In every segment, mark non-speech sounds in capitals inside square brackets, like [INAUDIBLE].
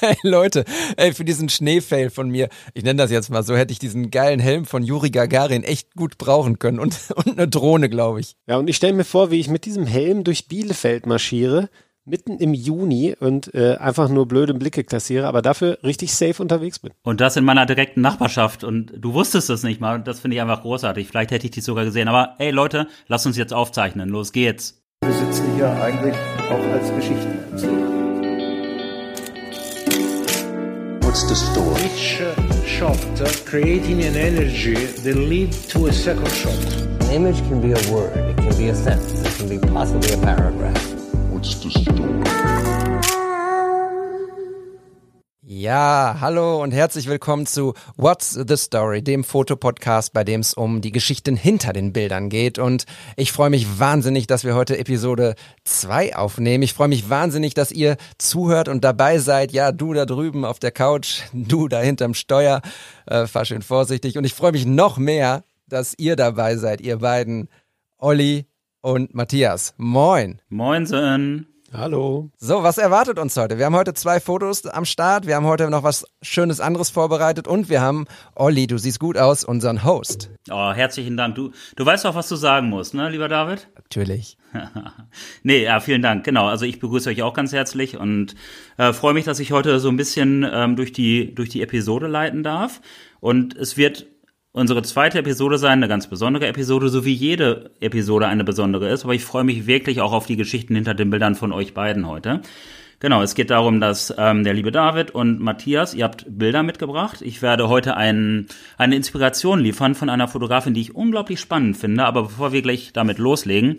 hey Leute, ey, für diesen Schneefail von mir, ich nenne das jetzt mal so, hätte ich diesen geilen Helm von Juri Gagarin echt gut brauchen können und, [LAUGHS] und eine Drohne, glaube ich. Ja, und ich stelle mir vor, wie ich mit diesem Helm durch Bielefeld marschiere, mitten im Juni und äh, einfach nur blöde Blicke kassiere, aber dafür richtig safe unterwegs bin. Und das in meiner direkten Nachbarschaft und du wusstest es nicht mal und das finde ich einfach großartig. Vielleicht hätte ich dich sogar gesehen, aber ey Leute, lasst uns jetzt aufzeichnen. Los geht's. Wir sitzen hier eigentlich auch als Geschichtenerzähler. What's the story? Each uh, shot uh, creating an energy that lead to a second shot. An image can be a word, it can be a sentence, it can be possibly a paragraph. What's the story? Ja, hallo und herzlich willkommen zu What's the Story, dem Fotopodcast, bei dem es um die Geschichten hinter den Bildern geht. Und ich freue mich wahnsinnig, dass wir heute Episode 2 aufnehmen. Ich freue mich wahnsinnig, dass ihr zuhört und dabei seid. Ja, du da drüben auf der Couch, [LAUGHS] du da hinterm Steuer. Äh, fahr schön vorsichtig. Und ich freue mich noch mehr, dass ihr dabei seid, ihr beiden, Olli und Matthias. Moin. Moinsen. Hallo. So, was erwartet uns heute? Wir haben heute zwei Fotos am Start, wir haben heute noch was Schönes anderes vorbereitet und wir haben Olli, du siehst gut aus, unseren Host. Oh, herzlichen Dank. Du, du weißt auch, was du sagen musst, ne, lieber David? Natürlich. [LAUGHS] nee, ja, vielen Dank. Genau, also ich begrüße euch auch ganz herzlich und äh, freue mich, dass ich heute so ein bisschen ähm, durch, die, durch die Episode leiten darf. Und es wird unsere zweite Episode sein, eine ganz besondere Episode, so wie jede Episode eine besondere ist. Aber ich freue mich wirklich auch auf die Geschichten hinter den Bildern von euch beiden heute. Genau, es geht darum, dass ähm, der liebe David und Matthias, ihr habt Bilder mitgebracht. Ich werde heute ein, eine Inspiration liefern von einer Fotografin, die ich unglaublich spannend finde. Aber bevor wir gleich damit loslegen,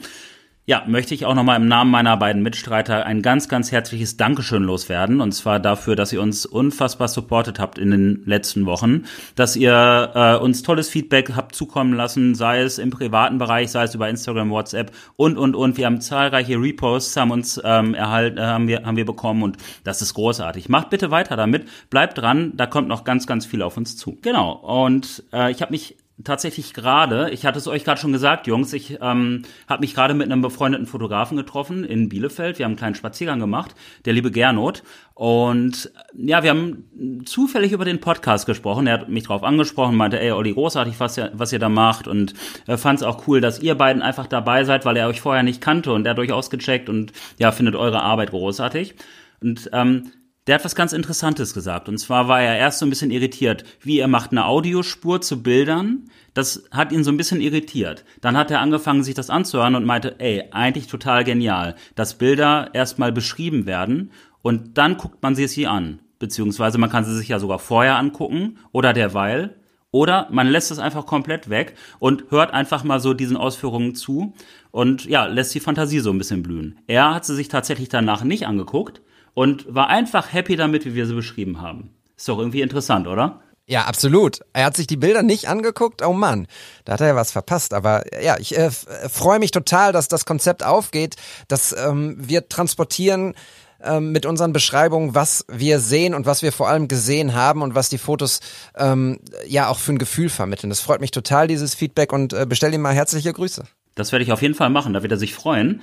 ja, möchte ich auch nochmal im Namen meiner beiden Mitstreiter ein ganz, ganz herzliches Dankeschön loswerden. Und zwar dafür, dass ihr uns unfassbar supportet habt in den letzten Wochen, dass ihr äh, uns tolles Feedback habt zukommen lassen, sei es im privaten Bereich, sei es über Instagram, WhatsApp und, und, und. Wir haben zahlreiche Reposts, haben uns ähm, erhalten, äh, haben, wir, haben wir bekommen und das ist großartig. Macht bitte weiter damit, bleibt dran, da kommt noch ganz, ganz viel auf uns zu. Genau, und äh, ich habe mich tatsächlich gerade, ich hatte es euch gerade schon gesagt, Jungs, ich ähm, habe mich gerade mit einem befreundeten Fotografen getroffen in Bielefeld. Wir haben einen kleinen Spaziergang gemacht, der liebe Gernot. Und ja, wir haben zufällig über den Podcast gesprochen. Er hat mich drauf angesprochen, meinte, ey, Olli, großartig, was ihr, was ihr da macht. Und er fand es auch cool, dass ihr beiden einfach dabei seid, weil er euch vorher nicht kannte und er hat euch ausgecheckt und ja, findet eure Arbeit großartig. Und ähm, der hat was ganz Interessantes gesagt. Und zwar war er erst so ein bisschen irritiert, wie er macht eine Audiospur zu Bildern. Das hat ihn so ein bisschen irritiert. Dann hat er angefangen, sich das anzuhören und meinte, ey, eigentlich total genial, dass Bilder erstmal beschrieben werden und dann guckt man sie sich an. Beziehungsweise man kann sie sich ja sogar vorher angucken oder derweil. Oder man lässt es einfach komplett weg und hört einfach mal so diesen Ausführungen zu und ja, lässt die Fantasie so ein bisschen blühen. Er hat sie sich tatsächlich danach nicht angeguckt, und war einfach happy damit, wie wir sie beschrieben haben. Ist doch irgendwie interessant, oder? Ja, absolut. Er hat sich die Bilder nicht angeguckt. Oh Mann, da hat er ja was verpasst. Aber ja, ich äh, freue mich total, dass das Konzept aufgeht, dass ähm, wir transportieren ähm, mit unseren Beschreibungen, was wir sehen und was wir vor allem gesehen haben und was die Fotos ähm, ja auch für ein Gefühl vermitteln. Das freut mich total, dieses Feedback und äh, bestell ihm mal herzliche Grüße. Das werde ich auf jeden Fall machen, da wird er sich freuen.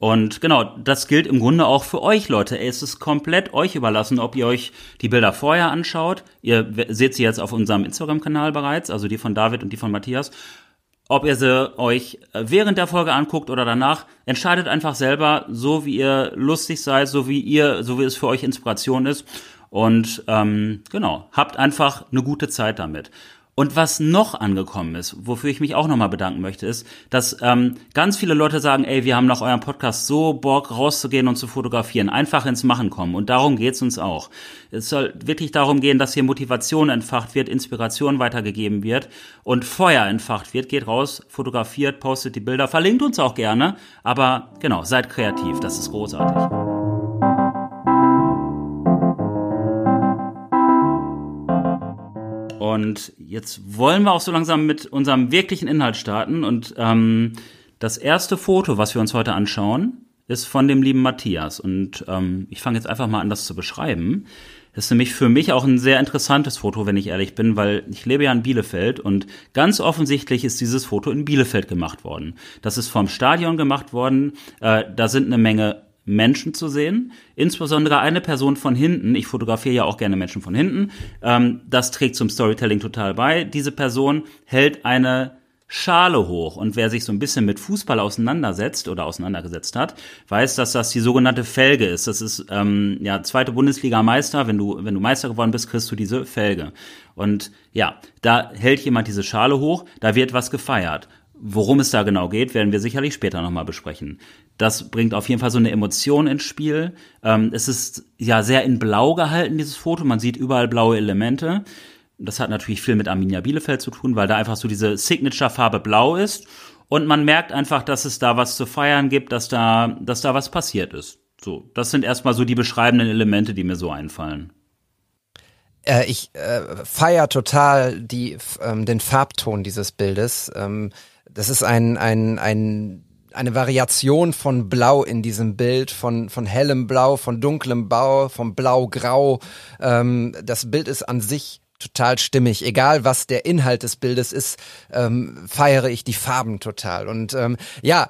Und genau, das gilt im Grunde auch für euch, Leute. Es ist komplett euch überlassen, ob ihr euch die Bilder vorher anschaut. Ihr seht sie jetzt auf unserem Instagram-Kanal bereits, also die von David und die von Matthias. Ob ihr sie euch während der Folge anguckt oder danach, entscheidet einfach selber, so wie ihr lustig seid, so wie ihr, so wie es für euch Inspiration ist. Und ähm, genau, habt einfach eine gute Zeit damit. Und was noch angekommen ist, wofür ich mich auch nochmal bedanken möchte, ist, dass ähm, ganz viele Leute sagen, ey, wir haben nach eurem Podcast so Bock, rauszugehen und zu fotografieren, einfach ins Machen kommen. Und darum geht's uns auch. Es soll wirklich darum gehen, dass hier Motivation entfacht wird, Inspiration weitergegeben wird und Feuer entfacht wird. Geht raus, fotografiert, postet die Bilder, verlinkt uns auch gerne. Aber genau, seid kreativ, das ist großartig. Und jetzt wollen wir auch so langsam mit unserem wirklichen Inhalt starten. Und ähm, das erste Foto, was wir uns heute anschauen, ist von dem lieben Matthias. Und ähm, ich fange jetzt einfach mal an, das zu beschreiben. Das ist nämlich für mich auch ein sehr interessantes Foto, wenn ich ehrlich bin, weil ich lebe ja in Bielefeld und ganz offensichtlich ist dieses Foto in Bielefeld gemacht worden. Das ist vom Stadion gemacht worden. Äh, da sind eine Menge Menschen zu sehen, insbesondere eine Person von hinten. Ich fotografiere ja auch gerne Menschen von hinten. Ähm, das trägt zum Storytelling total bei. Diese Person hält eine Schale hoch. Und wer sich so ein bisschen mit Fußball auseinandersetzt oder auseinandergesetzt hat, weiß, dass das die sogenannte Felge ist. Das ist ähm, ja zweite Bundesliga-Meister. Wenn du wenn du Meister geworden bist, kriegst du diese Felge. Und ja, da hält jemand diese Schale hoch. Da wird was gefeiert. Worum es da genau geht, werden wir sicherlich später nochmal besprechen. Das bringt auf jeden Fall so eine Emotion ins Spiel. Ähm, es ist ja sehr in Blau gehalten, dieses Foto. Man sieht überall blaue Elemente. Das hat natürlich viel mit Arminia Bielefeld zu tun, weil da einfach so diese Signature-Farbe blau ist. Und man merkt einfach, dass es da was zu feiern gibt, dass da, dass da was passiert ist. So, das sind erstmal so die beschreibenden Elemente, die mir so einfallen. Äh, ich äh, feier total die, ähm, den Farbton dieses Bildes. Ähm, das ist ein, ein, ein eine Variation von Blau in diesem Bild, von, von hellem Blau, von dunklem Blau, von Blau-Grau. Ähm, das Bild ist an sich total stimmig. Egal was der Inhalt des Bildes ist, ähm, feiere ich die Farben total. Und ähm, ja,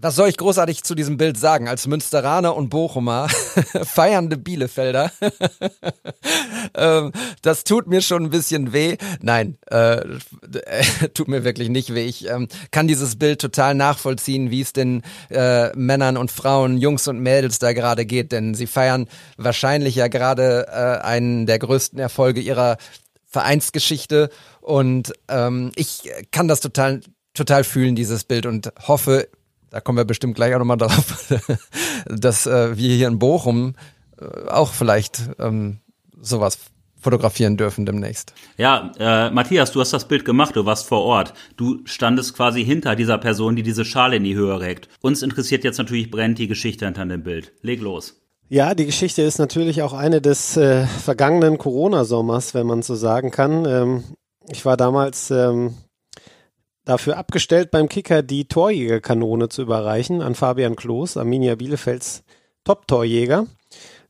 was soll ich großartig zu diesem Bild sagen? Als Münsteraner und Bochumer, [LAUGHS] feiernde Bielefelder, [LAUGHS] ähm, das tut mir schon ein bisschen weh. Nein, äh, [LAUGHS] tut mir wirklich nicht weh. Ich ähm, kann dieses Bild total nachvollziehen, wie es den äh, Männern und Frauen, Jungs und Mädels da gerade geht, denn sie feiern wahrscheinlich ja gerade äh, einen der größten Erfolge ihrer Vereinsgeschichte und ähm, ich kann das total total fühlen, dieses Bild und hoffe, da kommen wir bestimmt gleich auch nochmal drauf, [LAUGHS] dass äh, wir hier in Bochum äh, auch vielleicht ähm, sowas fotografieren dürfen demnächst. Ja, äh, Matthias, du hast das Bild gemacht, du warst vor Ort. Du standest quasi hinter dieser Person, die diese Schale in die Höhe regt. Uns interessiert jetzt natürlich brennt die Geschichte hinter dem Bild. Leg los. Ja, die Geschichte ist natürlich auch eine des äh, vergangenen Corona-Sommers, wenn man so sagen kann. Ähm, ich war damals ähm, dafür abgestellt, beim Kicker die Torjägerkanone zu überreichen an Fabian Klos, Arminia Bielefelds Top-Torjäger.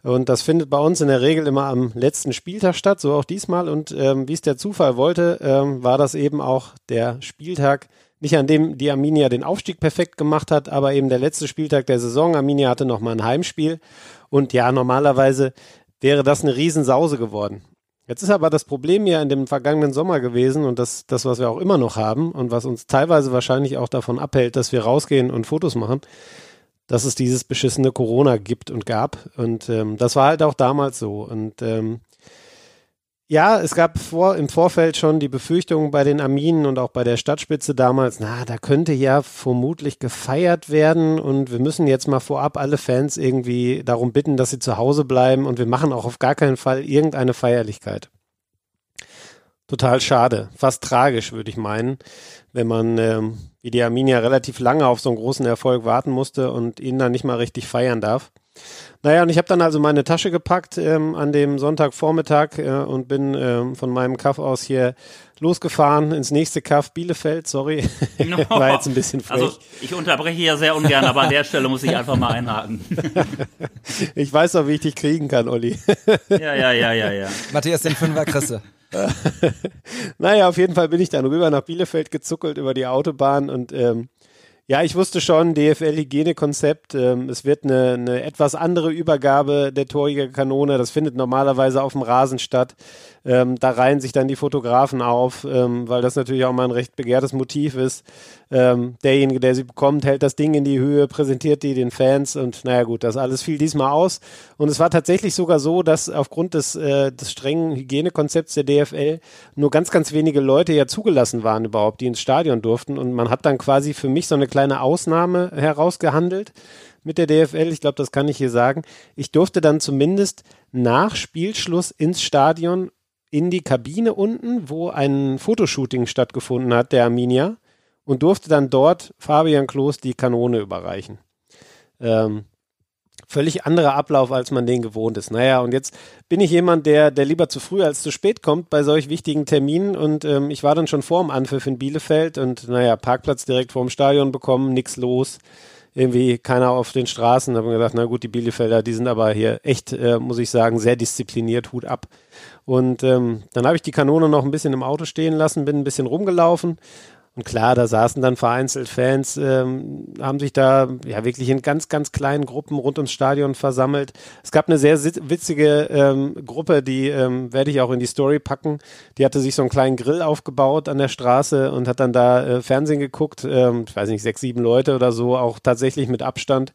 Und das findet bei uns in der Regel immer am letzten Spieltag statt, so auch diesmal. Und ähm, wie es der Zufall wollte, ähm, war das eben auch der Spieltag, nicht an dem die Arminia den Aufstieg perfekt gemacht hat, aber eben der letzte Spieltag der Saison. Arminia hatte nochmal ein Heimspiel. Und ja, normalerweise wäre das eine Riesensause geworden. Jetzt ist aber das Problem ja in dem vergangenen Sommer gewesen und das, das, was wir auch immer noch haben und was uns teilweise wahrscheinlich auch davon abhält, dass wir rausgehen und Fotos machen, dass es dieses beschissene Corona gibt und gab. Und ähm, das war halt auch damals so. Und ähm, ja, es gab vor, im Vorfeld schon die Befürchtung bei den Arminen und auch bei der Stadtspitze damals, na, da könnte ja vermutlich gefeiert werden und wir müssen jetzt mal vorab alle Fans irgendwie darum bitten, dass sie zu Hause bleiben und wir machen auch auf gar keinen Fall irgendeine Feierlichkeit. Total schade, fast tragisch, würde ich meinen, wenn man ähm, wie die Arminia relativ lange auf so einen großen Erfolg warten musste und ihn dann nicht mal richtig feiern darf. Naja, und ich habe dann also meine Tasche gepackt ähm, an dem Sonntagvormittag äh, und bin ähm, von meinem Kaff aus hier losgefahren ins nächste Kaff Bielefeld. Sorry, [LAUGHS] war jetzt ein bisschen frech. Also ich unterbreche ja sehr ungern, aber an der Stelle muss ich einfach mal einhaken. [LAUGHS] ich weiß doch, wie ich dich kriegen kann, Olli. [LAUGHS] ja, ja, ja, ja, ja. Matthias, den Fünfer Krisse. naja, auf jeden Fall bin ich dann rüber nach Bielefeld gezuckelt über die Autobahn und ähm, ja, ich wusste schon, DFL-Hygienekonzept. Ähm, es wird eine, eine etwas andere Übergabe der Torjägerkanone. Das findet normalerweise auf dem Rasen statt. Ähm, da reihen sich dann die Fotografen auf, ähm, weil das natürlich auch mal ein recht begehrtes Motiv ist. Ähm, derjenige, der sie bekommt, hält das Ding in die Höhe, präsentiert die den Fans und naja gut, das alles fiel diesmal aus. Und es war tatsächlich sogar so, dass aufgrund des, äh, des strengen Hygienekonzepts der DFL nur ganz, ganz wenige Leute ja zugelassen waren überhaupt, die ins Stadion durften. Und man hat dann quasi für mich so eine kleine Ausnahme herausgehandelt mit der DFL. Ich glaube, das kann ich hier sagen. Ich durfte dann zumindest nach Spielschluss ins Stadion in die Kabine unten, wo ein Fotoshooting stattgefunden hat, der Arminia, und durfte dann dort Fabian Klos die Kanone überreichen. Ähm, völlig anderer Ablauf, als man den gewohnt ist. Naja, und jetzt bin ich jemand, der, der lieber zu früh als zu spät kommt bei solch wichtigen Terminen und ähm, ich war dann schon vor dem Anpfiff in Bielefeld und naja, Parkplatz direkt vorm Stadion bekommen, nix los irgendwie keiner auf den Straßen. Haben gedacht, na gut, die Bielefelder, die sind aber hier echt, äh, muss ich sagen, sehr diszipliniert, Hut ab. Und ähm, dann habe ich die Kanone noch ein bisschen im Auto stehen lassen, bin ein bisschen rumgelaufen. Und klar, da saßen dann vereinzelt Fans, ähm, haben sich da ja wirklich in ganz, ganz kleinen Gruppen rund ums Stadion versammelt. Es gab eine sehr witzige ähm, Gruppe, die ähm, werde ich auch in die Story packen. Die hatte sich so einen kleinen Grill aufgebaut an der Straße und hat dann da äh, Fernsehen geguckt. Ähm, ich weiß nicht, sechs, sieben Leute oder so, auch tatsächlich mit Abstand.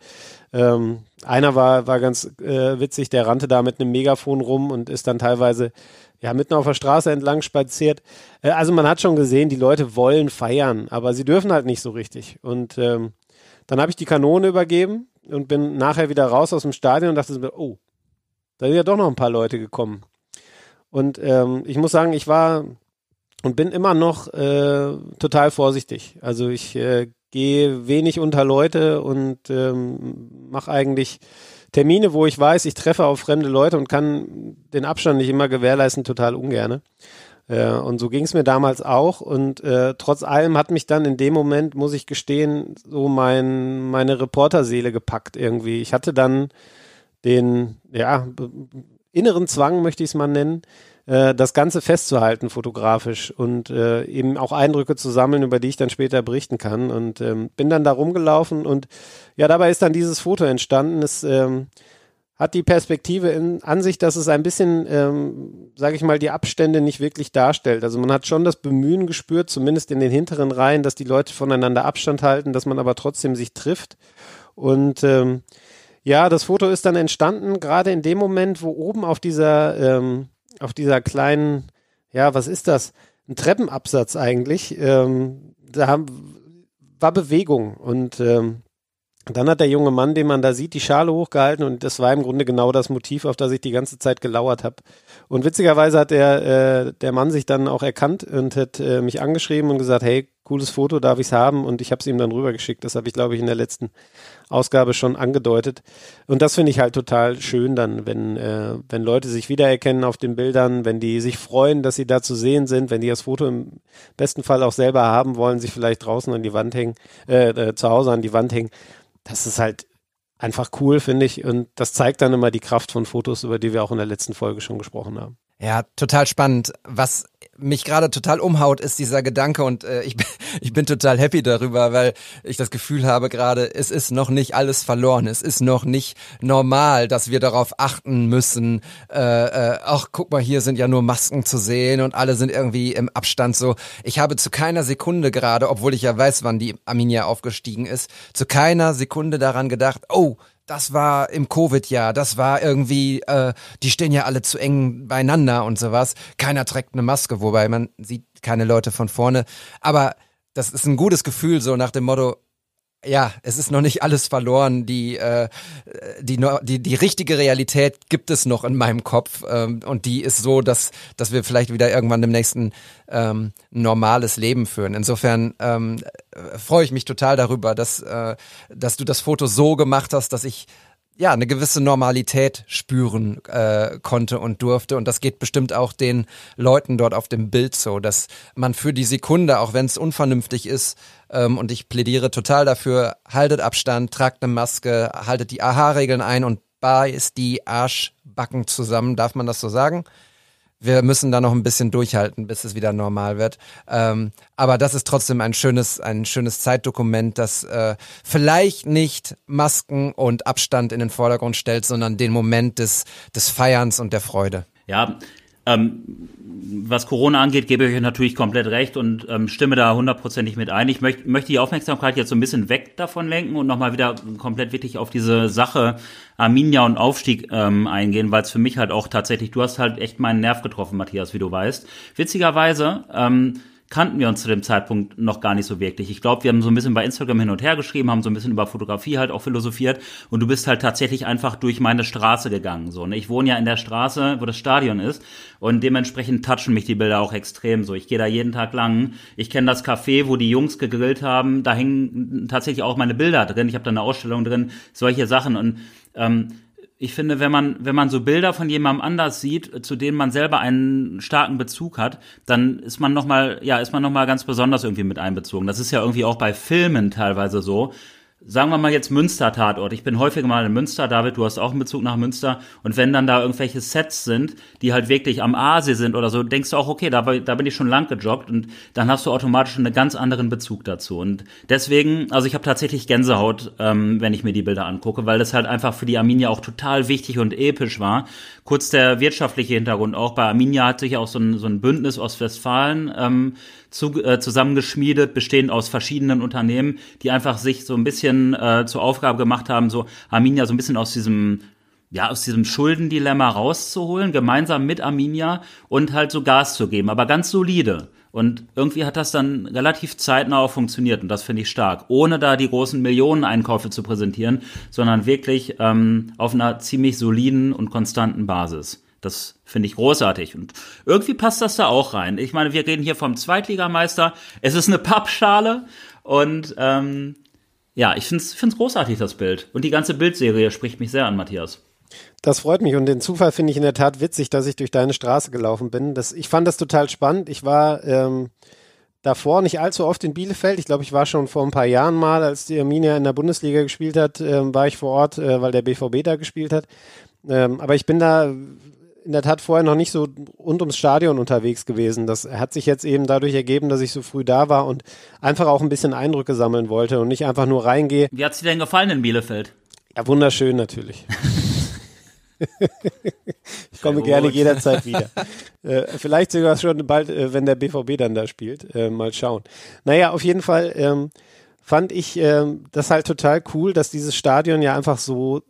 Ähm, einer war, war ganz äh, witzig, der rannte da mit einem Megafon rum und ist dann teilweise ja, mitten auf der Straße entlang spaziert. Äh, also man hat schon gesehen, die Leute wollen feiern, aber sie dürfen halt nicht so richtig. Und ähm, dann habe ich die Kanone übergeben und bin nachher wieder raus aus dem Stadion und dachte mir, oh, da sind ja doch noch ein paar Leute gekommen. Und ähm, ich muss sagen, ich war und bin immer noch äh, total vorsichtig. Also ich äh, gehe wenig unter Leute und ähm, mache eigentlich Termine, wo ich weiß, ich treffe auf fremde Leute und kann den Abstand nicht immer gewährleisten, total ungerne. Äh, und so ging es mir damals auch. Und äh, trotz allem hat mich dann in dem Moment, muss ich gestehen, so mein, meine Reporterseele gepackt irgendwie. Ich hatte dann den, ja, inneren Zwang, möchte ich es mal nennen, äh, das Ganze festzuhalten fotografisch und äh, eben auch Eindrücke zu sammeln, über die ich dann später berichten kann. Und ähm, bin dann da rumgelaufen und ja, dabei ist dann dieses Foto entstanden. Es ähm, hat die Perspektive in Ansicht, dass es ein bisschen, ähm, sage ich mal, die Abstände nicht wirklich darstellt. Also man hat schon das Bemühen gespürt, zumindest in den hinteren Reihen, dass die Leute voneinander Abstand halten, dass man aber trotzdem sich trifft. Und ähm, ja, das Foto ist dann entstanden, gerade in dem Moment, wo oben auf dieser ähm, auf dieser kleinen, ja, was ist das? Ein Treppenabsatz eigentlich. Ähm, da haben, war Bewegung und ähm, dann hat der junge Mann, den man da sieht, die Schale hochgehalten und das war im Grunde genau das Motiv, auf das ich die ganze Zeit gelauert habe. Und witzigerweise hat der, äh, der Mann sich dann auch erkannt und hat äh, mich angeschrieben und gesagt, hey, cooles Foto, darf ich's haben? Und ich habe es ihm dann rübergeschickt. Das habe ich, glaube ich, in der letzten Ausgabe schon angedeutet. Und das finde ich halt total schön dann, wenn, äh, wenn Leute sich wiedererkennen auf den Bildern, wenn die sich freuen, dass sie da zu sehen sind, wenn die das Foto im besten Fall auch selber haben wollen, sich vielleicht draußen an die Wand hängen, äh, äh, zu Hause an die Wand hängen. Das ist halt einfach cool, finde ich. Und das zeigt dann immer die Kraft von Fotos, über die wir auch in der letzten Folge schon gesprochen haben. Ja, total spannend. Was mich gerade total umhaut, ist dieser Gedanke und äh, ich, bin, [LAUGHS] ich bin total happy darüber, weil ich das Gefühl habe gerade, es ist noch nicht alles verloren. Es ist noch nicht normal, dass wir darauf achten müssen. Äh, äh, ach, guck mal, hier sind ja nur Masken zu sehen und alle sind irgendwie im Abstand so. Ich habe zu keiner Sekunde gerade, obwohl ich ja weiß, wann die Arminia aufgestiegen ist, zu keiner Sekunde daran gedacht, oh, das war im Covid-Jahr, das war irgendwie, äh, die stehen ja alle zu eng beieinander und sowas. Keiner trägt eine Maske, wobei man sieht keine Leute von vorne. Aber das ist ein gutes Gefühl, so nach dem Motto, ja, es ist noch nicht alles verloren. Die, äh, die, die, die richtige Realität gibt es noch in meinem Kopf ähm, und die ist so, dass, dass wir vielleicht wieder irgendwann im nächsten ähm, normales Leben führen. Insofern ähm, freue ich mich total darüber, dass, äh, dass du das Foto so gemacht hast, dass ich ja, eine gewisse Normalität spüren äh, konnte und durfte. Und das geht bestimmt auch den Leuten dort auf dem Bild so, dass man für die Sekunde, auch wenn es unvernünftig ist, ähm, und ich plädiere total dafür, haltet Abstand, tragt eine Maske, haltet die AHA-Regeln ein und beißt die Arschbacken zusammen, darf man das so sagen? Wir müssen da noch ein bisschen durchhalten, bis es wieder normal wird. Ähm, aber das ist trotzdem ein schönes, ein schönes Zeitdokument, das äh, vielleicht nicht Masken und Abstand in den Vordergrund stellt, sondern den Moment des, des Feierns und der Freude. Ja, ähm, was Corona angeht, gebe ich euch natürlich komplett recht und ähm, stimme da hundertprozentig mit ein. Ich möcht, möchte die Aufmerksamkeit jetzt so ein bisschen weg davon lenken und nochmal wieder komplett wirklich auf diese Sache Arminia und Aufstieg ähm, eingehen, weil es für mich halt auch tatsächlich, du hast halt echt meinen Nerv getroffen, Matthias, wie du weißt. Witzigerweise, ähm, kannten wir uns zu dem Zeitpunkt noch gar nicht so wirklich. Ich glaube, wir haben so ein bisschen bei Instagram hin und her geschrieben, haben so ein bisschen über Fotografie halt auch philosophiert und du bist halt tatsächlich einfach durch meine Straße gegangen. So, ne? Ich wohne ja in der Straße, wo das Stadion ist und dementsprechend touchen mich die Bilder auch extrem so. Ich gehe da jeden Tag lang. Ich kenne das Café, wo die Jungs gegrillt haben. Da hängen tatsächlich auch meine Bilder drin. Ich habe da eine Ausstellung drin, solche Sachen und ähm, ich finde, wenn man, wenn man so Bilder von jemandem anders sieht, zu denen man selber einen starken Bezug hat, dann ist man nochmal, ja, ist man nochmal ganz besonders irgendwie mit einbezogen. Das ist ja irgendwie auch bei Filmen teilweise so. Sagen wir mal jetzt Münster-Tatort. Ich bin häufiger mal in Münster, David, du hast auch einen Bezug nach Münster. Und wenn dann da irgendwelche Sets sind, die halt wirklich am Aasee sind oder so, denkst du auch, okay, da, da bin ich schon lang gejoggt und dann hast du automatisch einen ganz anderen Bezug dazu. Und deswegen, also ich habe tatsächlich Gänsehaut, ähm, wenn ich mir die Bilder angucke, weil das halt einfach für die Arminia auch total wichtig und episch war. Kurz der wirtschaftliche Hintergrund auch. Bei Arminia hat sich auch so ein, so ein Bündnis Ostwestfalen ähm, zu, äh, zusammengeschmiedet, bestehend aus verschiedenen Unternehmen, die einfach sich so ein bisschen äh, zur Aufgabe gemacht haben, so Arminia so ein bisschen aus diesem ja, aus diesem Schuldendilemma rauszuholen, gemeinsam mit Arminia und halt so Gas zu geben, aber ganz solide. Und irgendwie hat das dann relativ zeitnah auch funktioniert und das finde ich stark. Ohne da die großen Millioneneinkäufe zu präsentieren, sondern wirklich ähm, auf einer ziemlich soliden und konstanten Basis. Das finde ich großartig. Und irgendwie passt das da auch rein. Ich meine, wir reden hier vom Zweitligameister. Es ist eine Pappschale. Und ähm, ja, ich finde es großartig, das Bild. Und die ganze Bildserie spricht mich sehr an, Matthias. Das freut mich und den Zufall finde ich in der Tat witzig, dass ich durch deine Straße gelaufen bin. Das, ich fand das total spannend. Ich war ähm, davor nicht allzu oft in Bielefeld. Ich glaube, ich war schon vor ein paar Jahren mal, als die Arminia in der Bundesliga gespielt hat, äh, war ich vor Ort, äh, weil der BVB da gespielt hat. Ähm, aber ich bin da in der Tat vorher noch nicht so rund ums Stadion unterwegs gewesen. Das hat sich jetzt eben dadurch ergeben, dass ich so früh da war und einfach auch ein bisschen Eindrücke sammeln wollte und nicht einfach nur reingehe. Wie hat's dir denn gefallen in Bielefeld? Ja, wunderschön natürlich. [LAUGHS] ich komme gerne jederzeit wieder. [LAUGHS] Äh, vielleicht sogar schon bald, äh, wenn der BVB dann da spielt. Äh, mal schauen. Naja, auf jeden Fall ähm, fand ich ähm, das halt total cool, dass dieses Stadion ja einfach so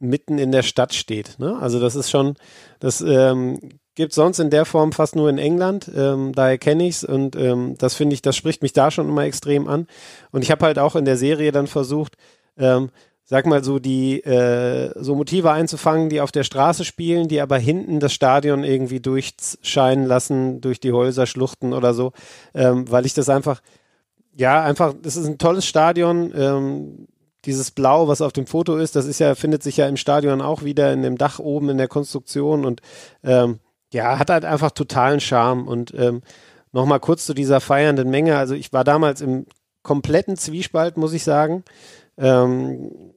mitten in der Stadt steht. Ne? Also das ist schon, das ähm, gibt sonst in der Form fast nur in England. Ähm, daher kenne ich es und ähm, das finde ich, das spricht mich da schon immer extrem an. Und ich habe halt auch in der Serie dann versucht, ähm, sag mal so die äh, so Motive einzufangen, die auf der Straße spielen, die aber hinten das Stadion irgendwie durchscheinen lassen durch die Häuser, Schluchten oder so, ähm, weil ich das einfach ja einfach, das ist ein tolles Stadion. Ähm, dieses Blau, was auf dem Foto ist, das ist ja, findet sich ja im Stadion auch wieder in dem Dach oben in der Konstruktion und ähm, ja, hat halt einfach totalen Charme. Und ähm, nochmal kurz zu dieser feiernden Menge. Also ich war damals im kompletten Zwiespalt, muss ich sagen. Ähm,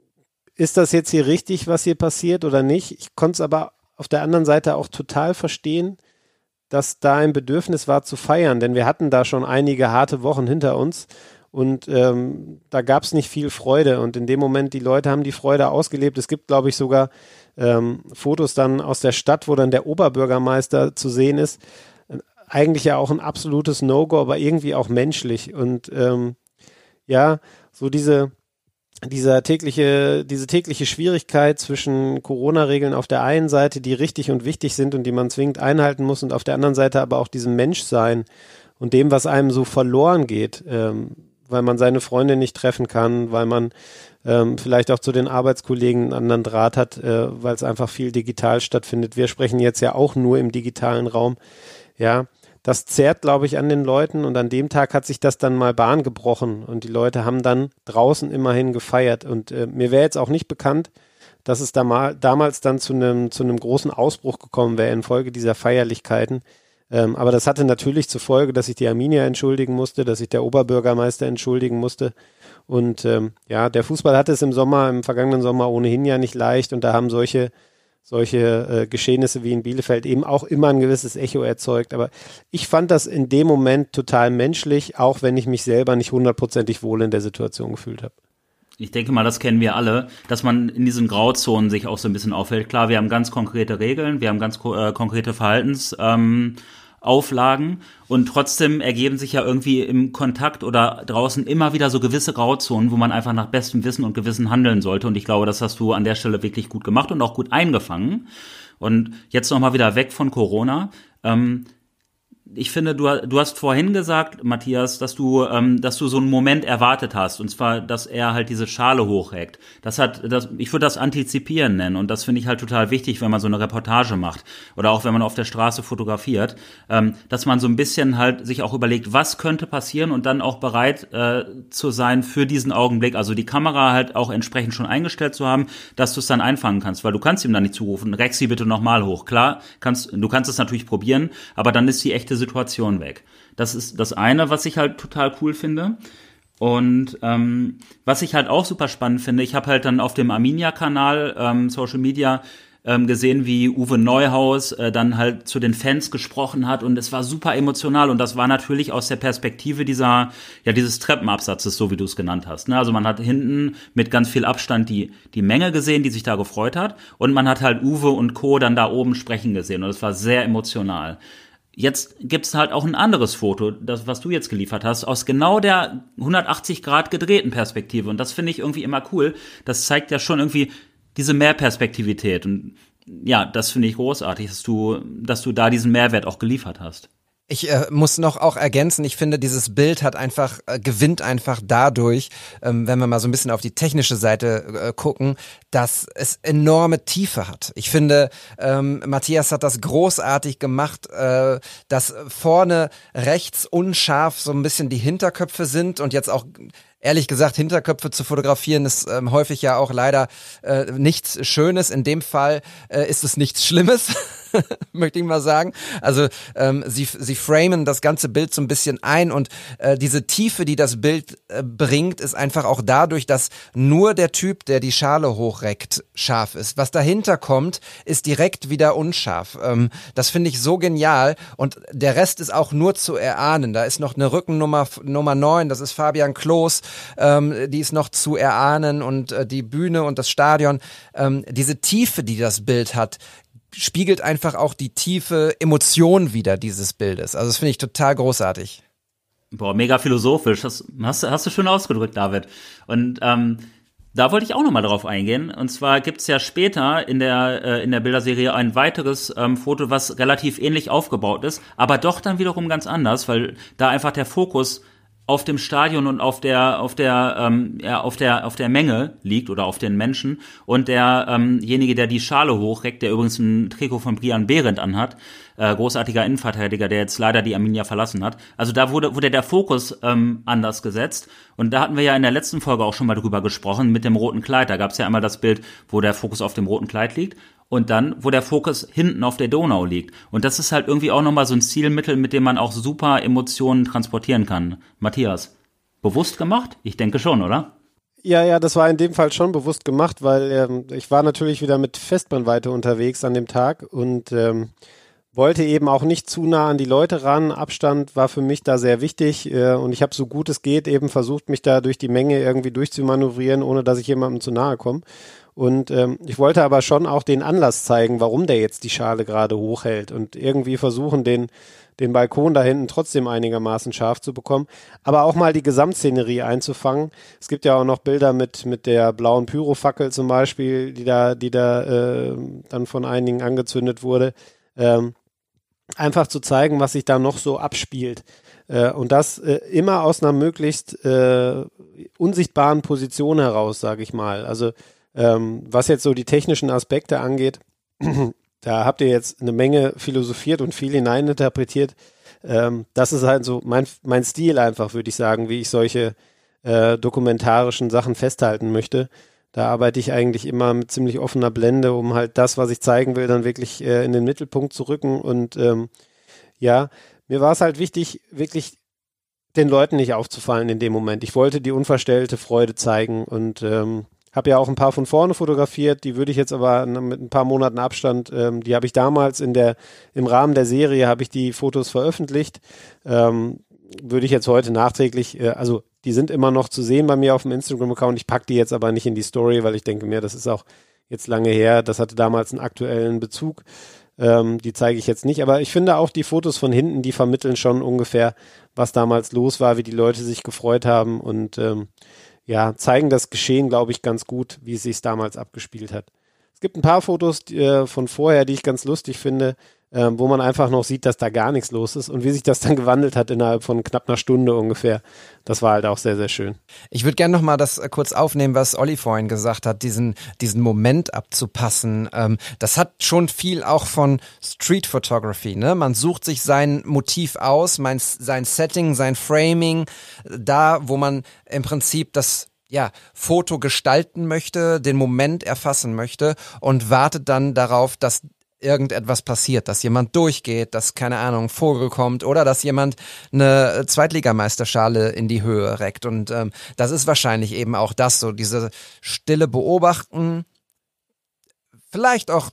ist das jetzt hier richtig, was hier passiert oder nicht? Ich konnte es aber auf der anderen Seite auch total verstehen, dass da ein Bedürfnis war zu feiern, denn wir hatten da schon einige harte Wochen hinter uns und ähm, da gab es nicht viel Freude. Und in dem Moment, die Leute haben die Freude ausgelebt. Es gibt, glaube ich, sogar ähm, Fotos dann aus der Stadt, wo dann der Oberbürgermeister zu sehen ist. Eigentlich ja auch ein absolutes No-Go, aber irgendwie auch menschlich. Und ähm, ja, so diese, dieser tägliche, diese tägliche Schwierigkeit zwischen Corona-Regeln auf der einen Seite, die richtig und wichtig sind und die man zwingend einhalten muss, und auf der anderen Seite aber auch diesem Menschsein und dem, was einem so verloren geht. Ähm, weil man seine Freunde nicht treffen kann, weil man ähm, vielleicht auch zu den Arbeitskollegen einen anderen Draht hat, äh, weil es einfach viel digital stattfindet. Wir sprechen jetzt ja auch nur im digitalen Raum. Ja, das zerrt, glaube ich, an den Leuten und an dem Tag hat sich das dann mal Bahn gebrochen und die Leute haben dann draußen immerhin gefeiert und äh, mir wäre jetzt auch nicht bekannt, dass es da mal, damals dann zu einem zu einem großen Ausbruch gekommen wäre infolge dieser Feierlichkeiten. Ähm, aber das hatte natürlich zur Folge, dass sich die Arminia entschuldigen musste, dass sich der Oberbürgermeister entschuldigen musste. Und ähm, ja, der Fußball hatte es im Sommer, im vergangenen Sommer ohnehin ja nicht leicht und da haben solche solche äh, Geschehnisse wie in Bielefeld eben auch immer ein gewisses Echo erzeugt. Aber ich fand das in dem Moment total menschlich, auch wenn ich mich selber nicht hundertprozentig wohl in der Situation gefühlt habe. Ich denke mal, das kennen wir alle, dass man in diesen Grauzonen sich auch so ein bisschen auffällt. Klar, wir haben ganz konkrete Regeln, wir haben ganz äh, konkrete Verhaltens. Ähm, Auflagen und trotzdem ergeben sich ja irgendwie im Kontakt oder draußen immer wieder so gewisse Grauzonen, wo man einfach nach bestem Wissen und Gewissen handeln sollte und ich glaube, das hast du an der Stelle wirklich gut gemacht und auch gut eingefangen. Und jetzt nochmal wieder weg von Corona. Ähm, ich finde, du, du hast vorhin gesagt, Matthias, dass du, ähm, dass du so einen Moment erwartet hast, und zwar, dass er halt diese Schale hochheckt. Das hat, das, ich würde das antizipieren nennen, und das finde ich halt total wichtig, wenn man so eine Reportage macht oder auch wenn man auf der Straße fotografiert, ähm, dass man so ein bisschen halt sich auch überlegt, was könnte passieren und dann auch bereit äh, zu sein für diesen Augenblick. Also die Kamera halt auch entsprechend schon eingestellt zu haben, dass du es dann einfangen kannst, weil du kannst ihm dann nicht zurufen, Rexi bitte nochmal hoch. Klar, kannst, du kannst es natürlich probieren, aber dann ist die echte Situation weg. Das ist das eine, was ich halt total cool finde. Und ähm, was ich halt auch super spannend finde, ich habe halt dann auf dem Arminia-Kanal ähm, Social Media ähm, gesehen, wie Uwe Neuhaus äh, dann halt zu den Fans gesprochen hat und es war super emotional und das war natürlich aus der Perspektive dieser, ja, dieses Treppenabsatzes, so wie du es genannt hast. Ne? Also man hat hinten mit ganz viel Abstand die, die Menge gesehen, die sich da gefreut hat und man hat halt Uwe und Co. dann da oben sprechen gesehen und es war sehr emotional. Jetzt gibt's halt auch ein anderes Foto, das, was du jetzt geliefert hast, aus genau der 180 Grad gedrehten Perspektive. Und das finde ich irgendwie immer cool. Das zeigt ja schon irgendwie, diese Mehrperspektivität. Und ja, das finde ich großartig, dass du, dass du da diesen Mehrwert auch geliefert hast. Ich äh, muss noch auch ergänzen, ich finde, dieses Bild hat einfach, äh, gewinnt einfach dadurch, ähm, wenn wir mal so ein bisschen auf die technische Seite äh, gucken, dass es enorme Tiefe hat. Ich finde, ähm, Matthias hat das großartig gemacht, äh, dass vorne rechts unscharf so ein bisschen die Hinterköpfe sind und jetzt auch ehrlich gesagt, Hinterköpfe zu fotografieren ist ähm, häufig ja auch leider äh, nichts Schönes. In dem Fall äh, ist es nichts Schlimmes. [LAUGHS] [LAUGHS] möchte ich mal sagen. Also ähm, sie, sie framen das ganze Bild so ein bisschen ein und äh, diese Tiefe, die das Bild äh, bringt, ist einfach auch dadurch, dass nur der Typ, der die Schale hochreckt, scharf ist. Was dahinter kommt, ist direkt wieder unscharf. Ähm, das finde ich so genial und der Rest ist auch nur zu erahnen. Da ist noch eine Rückennummer Nummer 9, das ist Fabian Klos, ähm, die ist noch zu erahnen und äh, die Bühne und das Stadion. Ähm, diese Tiefe, die das Bild hat, spiegelt einfach auch die tiefe Emotion wieder dieses Bildes. Also das finde ich total großartig. Boah, mega philosophisch. Das hast, hast du schön ausgedrückt, David. Und ähm, da wollte ich auch nochmal drauf eingehen. Und zwar gibt's ja später in der, äh, in der Bilderserie ein weiteres ähm, Foto, was relativ ähnlich aufgebaut ist, aber doch dann wiederum ganz anders, weil da einfach der Fokus auf dem Stadion und auf der auf der ähm, ja, auf der auf der Menge liegt oder auf den Menschen und derjenige, ähm der die Schale hochreckt, der übrigens ein Trikot von Brian Behrendt anhat, äh, großartiger Innenverteidiger, der jetzt leider die Arminia verlassen hat. Also da wurde wurde der Fokus ähm, anders gesetzt und da hatten wir ja in der letzten Folge auch schon mal drüber gesprochen mit dem roten Kleid. Da gab es ja einmal das Bild, wo der Fokus auf dem roten Kleid liegt und dann, wo der Fokus hinten auf der Donau liegt. Und das ist halt irgendwie auch nochmal so ein Zielmittel, mit dem man auch super Emotionen transportieren kann. Matthias, bewusst gemacht? Ich denke schon, oder? Ja, ja, das war in dem Fall schon bewusst gemacht, weil ähm, ich war natürlich wieder mit Festbrennweite unterwegs an dem Tag und ähm, wollte eben auch nicht zu nah an die Leute ran. Abstand war für mich da sehr wichtig äh, und ich habe so gut es geht eben versucht, mich da durch die Menge irgendwie durchzumanövrieren, ohne dass ich jemandem zu nahe komme. Und ähm, ich wollte aber schon auch den Anlass zeigen, warum der jetzt die Schale gerade hochhält und irgendwie versuchen, den, den Balkon da hinten trotzdem einigermaßen scharf zu bekommen, aber auch mal die Gesamtszenerie einzufangen. Es gibt ja auch noch Bilder mit, mit der blauen Pyrofackel zum Beispiel, die da, die da äh, dann von einigen angezündet wurde. Ähm, einfach zu zeigen, was sich da noch so abspielt. Äh, und das äh, immer aus einer möglichst äh, unsichtbaren Position heraus, sage ich mal. Also ähm, was jetzt so die technischen Aspekte angeht, [CLEARS THROAT] da habt ihr jetzt eine Menge philosophiert und viel hineininterpretiert. Ähm, das ist halt so mein, mein Stil einfach, würde ich sagen, wie ich solche äh, dokumentarischen Sachen festhalten möchte. Da arbeite ich eigentlich immer mit ziemlich offener Blende, um halt das, was ich zeigen will, dann wirklich äh, in den Mittelpunkt zu rücken. Und ähm, ja, mir war es halt wichtig, wirklich den Leuten nicht aufzufallen in dem Moment. Ich wollte die unverstellte Freude zeigen und ähm, habe ja auch ein paar von vorne fotografiert, die würde ich jetzt aber mit ein paar Monaten Abstand, ähm, die habe ich damals in der, im Rahmen der Serie habe ich die Fotos veröffentlicht. Ähm, würde ich jetzt heute nachträglich, äh, also die sind immer noch zu sehen bei mir auf dem Instagram-Account. Ich packe die jetzt aber nicht in die Story, weil ich denke mir, das ist auch jetzt lange her. Das hatte damals einen aktuellen Bezug. Ähm, die zeige ich jetzt nicht. Aber ich finde auch die Fotos von hinten, die vermitteln schon ungefähr, was damals los war, wie die Leute sich gefreut haben. Und ähm, ja, zeigen das Geschehen, glaube ich, ganz gut, wie es sich damals abgespielt hat. Es gibt ein paar Fotos die, äh, von vorher, die ich ganz lustig finde, äh, wo man einfach noch sieht, dass da gar nichts los ist und wie sich das dann [LAUGHS] gewandelt hat innerhalb von knapp einer Stunde ungefähr. Das war halt auch sehr, sehr schön. Ich würde gerne noch mal das äh, kurz aufnehmen, was Olli vorhin gesagt hat, diesen, diesen Moment abzupassen. Ähm, das hat schon viel auch von Street Photography. Ne? Man sucht sich sein Motiv aus, mein, sein Setting, sein Framing, da, wo man im Prinzip das ja, Foto gestalten möchte, den Moment erfassen möchte und wartet dann darauf, dass irgendetwas passiert, dass jemand durchgeht, dass keine Ahnung, Vogel kommt oder dass jemand eine Zweitligameisterschale in die Höhe reckt. Und ähm, das ist wahrscheinlich eben auch das, so diese stille Beobachten, vielleicht auch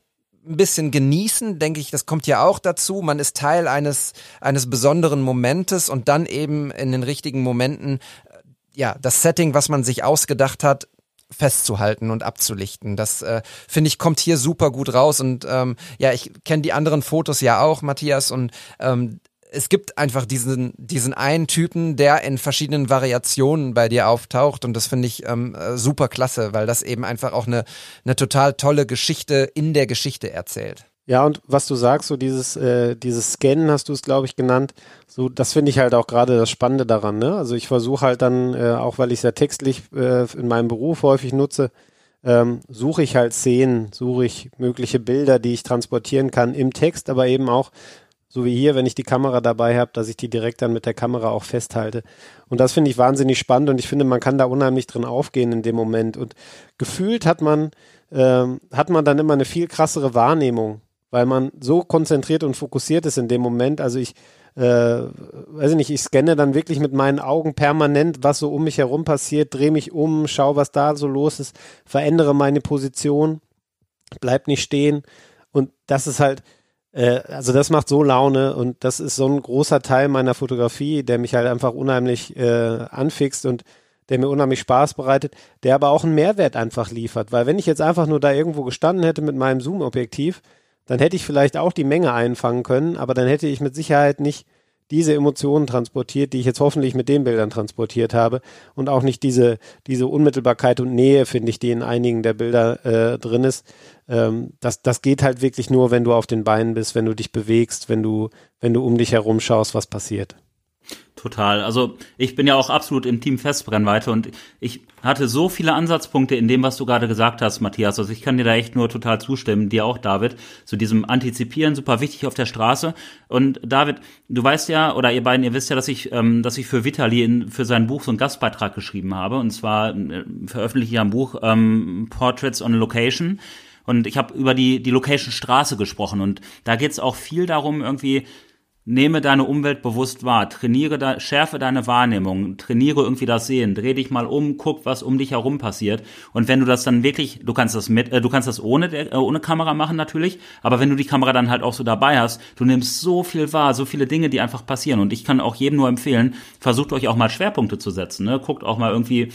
ein bisschen genießen, denke ich, das kommt ja auch dazu. Man ist Teil eines, eines besonderen Momentes und dann eben in den richtigen Momenten, äh, ja, das Setting, was man sich ausgedacht hat, festzuhalten und abzulichten. Das äh, finde ich kommt hier super gut raus und ähm, ja, ich kenne die anderen Fotos ja auch, Matthias und ähm, es gibt einfach diesen diesen einen Typen, der in verschiedenen Variationen bei dir auftaucht und das finde ich ähm, äh, super klasse, weil das eben einfach auch eine eine total tolle Geschichte in der Geschichte erzählt. Ja, und was du sagst, so dieses, äh, dieses Scannen hast du es, glaube ich, genannt, so, das finde ich halt auch gerade das Spannende daran, ne? Also ich versuche halt dann, äh, auch weil ich es ja textlich äh, in meinem Beruf häufig nutze, ähm, suche ich halt Szenen, suche ich mögliche Bilder, die ich transportieren kann im Text, aber eben auch, so wie hier, wenn ich die Kamera dabei habe, dass ich die direkt dann mit der Kamera auch festhalte. Und das finde ich wahnsinnig spannend und ich finde, man kann da unheimlich drin aufgehen in dem Moment. Und gefühlt hat man, ähm, hat man dann immer eine viel krassere Wahrnehmung weil man so konzentriert und fokussiert ist in dem Moment. Also ich, äh, weiß ich nicht, ich scanne dann wirklich mit meinen Augen permanent, was so um mich herum passiert, drehe mich um, schaue, was da so los ist, verändere meine Position, bleib nicht stehen. Und das ist halt, äh, also das macht so Laune und das ist so ein großer Teil meiner Fotografie, der mich halt einfach unheimlich äh, anfixt und der mir unheimlich Spaß bereitet, der aber auch einen Mehrwert einfach liefert. Weil wenn ich jetzt einfach nur da irgendwo gestanden hätte mit meinem Zoom-Objektiv, dann hätte ich vielleicht auch die Menge einfangen können, aber dann hätte ich mit Sicherheit nicht diese Emotionen transportiert, die ich jetzt hoffentlich mit den Bildern transportiert habe und auch nicht diese, diese Unmittelbarkeit und Nähe, finde ich, die in einigen der Bilder äh, drin ist. Ähm, das, das geht halt wirklich nur, wenn du auf den Beinen bist, wenn du dich bewegst, wenn du, wenn du um dich herum schaust, was passiert. Total. Also ich bin ja auch absolut im Team Festbrennweite und ich hatte so viele Ansatzpunkte in dem, was du gerade gesagt hast, Matthias. Also ich kann dir da echt nur total zustimmen, dir auch, David, zu diesem Antizipieren, super wichtig auf der Straße. Und David, du weißt ja, oder ihr beiden, ihr wisst ja, dass ich, ähm, dass ich für Vitali in, für sein Buch so einen Gastbeitrag geschrieben habe. Und zwar äh, veröffentliche ich ein Buch ähm, Portraits on Location. Und ich habe über die, die Location Straße gesprochen. Und da geht es auch viel darum, irgendwie Nehme deine Umwelt bewusst wahr, trainiere da, schärfe deine Wahrnehmung, trainiere irgendwie das Sehen, dreh dich mal um, guck, was um dich herum passiert. Und wenn du das dann wirklich, du kannst das mit, äh, du kannst das ohne, äh, ohne Kamera machen natürlich, aber wenn du die Kamera dann halt auch so dabei hast, du nimmst so viel wahr, so viele Dinge, die einfach passieren. Und ich kann auch jedem nur empfehlen, versucht euch auch mal Schwerpunkte zu setzen. Ne? Guckt auch mal irgendwie,